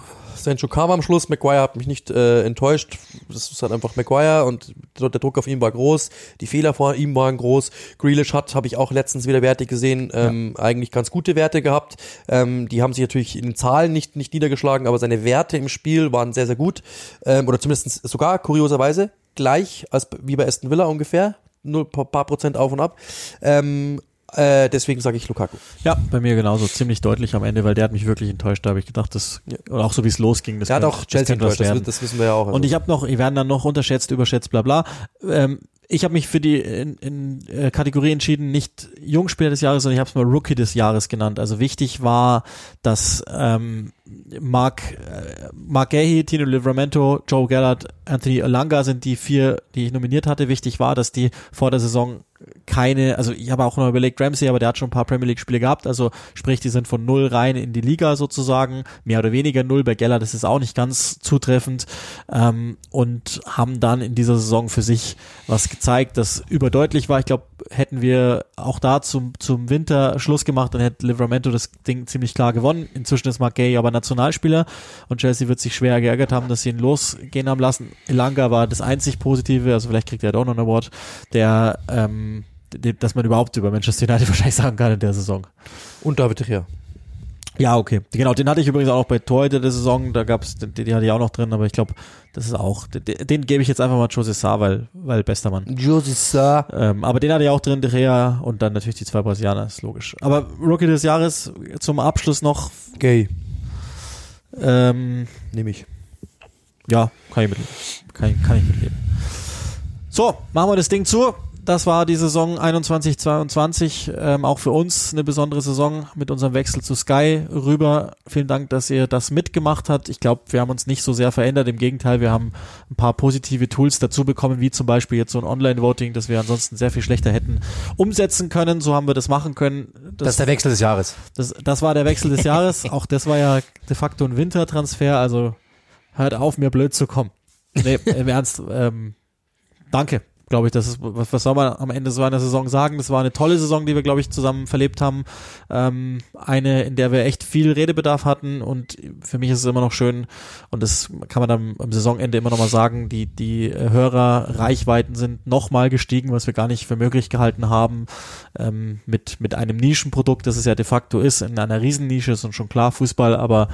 Sancho kam am Schluss, Maguire hat mich nicht äh, enttäuscht. Das ist halt einfach Maguire und der Druck auf ihn war groß, die Fehler vor ihm waren groß. Grealish hat, habe ich auch letztens wieder Werte gesehen, ähm, ja. eigentlich ganz gute Werte gehabt. Ähm, die haben sich natürlich in den Zahlen nicht, nicht niedergeschlagen, aber seine Werte im Spiel waren sehr, sehr gut. Ähm, oder zumindest sogar kurioserweise gleich als wie bei Aston Villa ungefähr. Nur paar, paar Prozent auf und ab. Ähm, äh, deswegen sage ich Lukaku. Ja, bei mir genauso, ziemlich deutlich am Ende, weil der hat mich wirklich enttäuscht. Da habe ich gedacht, das oder auch so wie es losging. Das der hat auch Chelsea enttäuscht, das, das, wissen wir ja auch. Also. Und ich habe noch, wir werden dann noch unterschätzt, überschätzt, bla bla. Ähm, ich habe mich für die in, in äh, Kategorie entschieden, nicht Jungspieler des Jahres, sondern ich habe es mal Rookie des Jahres genannt. Also wichtig war, dass ähm, Mark, äh, Mark Gahey, Tino Livramento, Joe Gallard, Anthony Alanga sind die vier, die ich nominiert hatte. Wichtig war, dass die vor der Saison keine, also ich habe auch noch überlegt, Ramsey, aber der hat schon ein paar Premier League Spiele gehabt, also sprich, die sind von null rein in die Liga sozusagen, mehr oder weniger null, bei Geller, das ist auch nicht ganz zutreffend ähm, und haben dann in dieser Saison für sich was gezeigt, das überdeutlich war. Ich glaube, hätten wir auch da zum, zum Winter Schluss gemacht, dann hätte Livramento das Ding ziemlich klar gewonnen. Inzwischen ist Mark Gay aber Nationalspieler und Chelsea wird sich schwer geärgert haben, dass sie ihn losgehen haben lassen. Elanga war das einzig Positive, also vielleicht kriegt er doch noch einen Award, der ähm, dass man überhaupt über Manchester United [laughs] wahrscheinlich sagen kann in der Saison. Und David Rea. Ja, okay. Genau, den hatte ich übrigens auch bei Torhüter der Saison, da gab's, den, den hatte ich auch noch drin, aber ich glaube, das ist auch, den, den gebe ich jetzt einfach mal Jose Sarr, weil, weil bester Mann. Jose Sarr. Ähm, aber den hatte ich auch drin, De Rea und dann natürlich die zwei Brasilianer, ist logisch. Aber Rookie des Jahres zum Abschluss noch. Gay. Ähm, Nehme ich. Ja, kann ich mitleben. Kann, kann ich mitleben. So, machen wir das Ding zu das war die Saison 21-22, ähm, auch für uns eine besondere Saison mit unserem Wechsel zu Sky rüber. Vielen Dank, dass ihr das mitgemacht habt. Ich glaube, wir haben uns nicht so sehr verändert. Im Gegenteil, wir haben ein paar positive Tools dazu bekommen, wie zum Beispiel jetzt so ein Online-Voting, das wir ansonsten sehr viel schlechter hätten umsetzen können. So haben wir das machen können. Das, das ist der Wechsel des Jahres. Das, das war der Wechsel des Jahres. [laughs] auch das war ja de facto ein Wintertransfer. Also hört auf, mir blöd zu kommen. Nee, im Ernst. Ähm, danke glaube ich, das ist, was, was soll man am Ende so einer Saison sagen? Das war eine tolle Saison, die wir, glaube ich, zusammen verlebt haben. Ähm, eine, in der wir echt viel Redebedarf hatten und für mich ist es immer noch schön und das kann man dann am Saisonende immer noch mal sagen, die, die Hörerreichweiten sind nochmal gestiegen, was wir gar nicht für möglich gehalten haben, ähm, mit, mit einem Nischenprodukt, das es ja de facto ist, in einer Riesennische ist und schon klar Fußball, aber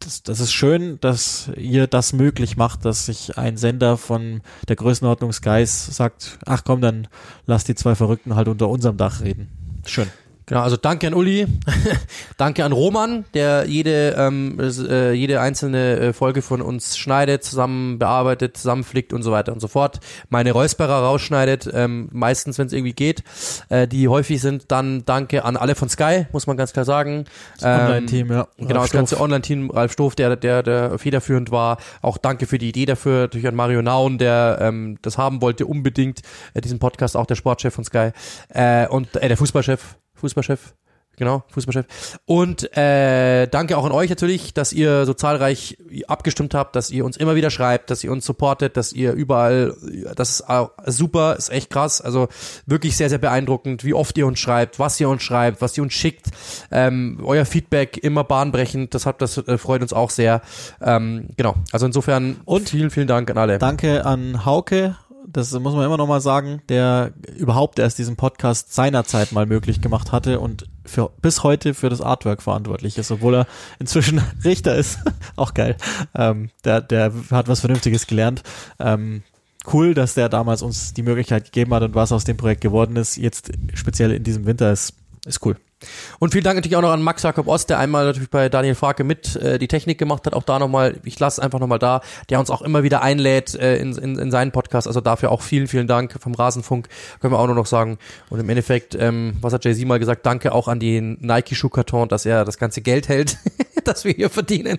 das, das ist schön, dass ihr das möglich macht, dass sich ein Sender von der Größenordnung Skies sagt, ach komm, dann lass die zwei Verrückten halt unter unserem Dach reden. Schön. Genau, also danke an Uli, [laughs] danke an Roman, der jede ähm, äh, jede einzelne äh, Folge von uns schneidet, zusammen bearbeitet, zusammenflickt und so weiter und so fort. Meine Räusperer rausschneidet, ähm, meistens wenn es irgendwie geht, äh, die häufig sind. Dann danke an alle von Sky, muss man ganz klar sagen. Das ähm, Online-Team, ja. Genau, das ganze Online-Team, Ralf Stoff, der der der federführend war. Auch danke für die Idee dafür, natürlich an Mario Naun, der ähm, das haben wollte unbedingt, äh, diesen Podcast, auch der Sportchef von Sky äh, und äh, der Fußballchef Fußballchef. Genau, Fußballchef. Und äh, danke auch an euch natürlich, dass ihr so zahlreich abgestimmt habt, dass ihr uns immer wieder schreibt, dass ihr uns supportet, dass ihr überall, das ist super, ist echt krass. Also wirklich sehr, sehr beeindruckend, wie oft ihr uns schreibt, was ihr uns schreibt, was ihr uns schickt. Ähm, euer Feedback immer bahnbrechend, das hat, das äh, freut uns auch sehr. Ähm, genau, also insofern und vielen, vielen Dank an alle. Danke an Hauke das muss man immer noch mal sagen, der überhaupt erst diesen Podcast seinerzeit mal möglich gemacht hatte und für bis heute für das Artwork verantwortlich ist, obwohl er inzwischen [laughs] Richter ist. [laughs] Auch geil. Ähm, der, der hat was Vernünftiges gelernt. Ähm, cool, dass der damals uns die Möglichkeit gegeben hat und was aus dem Projekt geworden ist. Jetzt speziell in diesem Winter ist, ist cool. Und vielen Dank natürlich auch noch an Max Jakob Ost, der einmal natürlich bei Daniel Farke mit äh, die Technik gemacht hat. Auch da nochmal, ich lasse einfach nochmal da, der uns auch immer wieder einlädt äh, in, in, in seinen Podcast. Also dafür auch vielen, vielen Dank vom Rasenfunk, können wir auch nur noch sagen. Und im Endeffekt, ähm, was hat Jay-Z mal gesagt, danke auch an den Nike-Schuhkarton, dass er das ganze Geld hält, [laughs] das wir hier verdienen.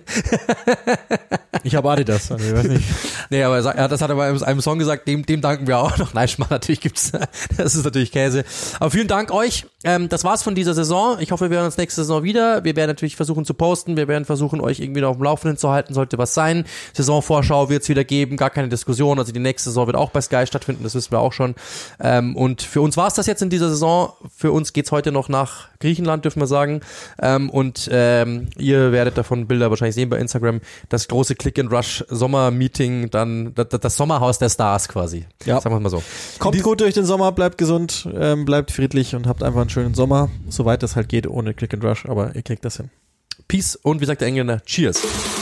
[laughs] ich habe Adidas, also ich weiß nicht. Nee, aber er, das hat er bei einem Song gesagt, dem, dem danken wir auch noch. Nein, Schmarrn, natürlich gibt's, [laughs] das ist natürlich Käse. Aber vielen Dank euch. Ähm, das war's von dieser Saison. Ich hoffe, wir werden uns nächste Saison wieder. Wir werden natürlich versuchen zu posten. Wir werden versuchen, euch irgendwie noch auf dem Laufenden zu halten, sollte was sein. Saisonvorschau wird es wieder geben, gar keine Diskussion. Also die nächste Saison wird auch bei Sky stattfinden, das wissen wir auch schon. Ähm, und für uns war's das jetzt in dieser Saison. Für uns geht's heute noch nach Griechenland, dürfen wir sagen. Ähm, und ähm, ihr werdet davon Bilder wahrscheinlich sehen bei Instagram. Das große Click and Rush Sommer-Meeting, dann das, das, Sommerhaus der Stars quasi. Ja. Sagen wir mal so. Kommt gut durch den Sommer, bleibt gesund, ähm, bleibt friedlich und habt einfach einen schönen Sommer, soweit das halt geht, ohne Click and Rush, aber ihr kriegt das hin. Peace und wie sagt der Engländer, Cheers.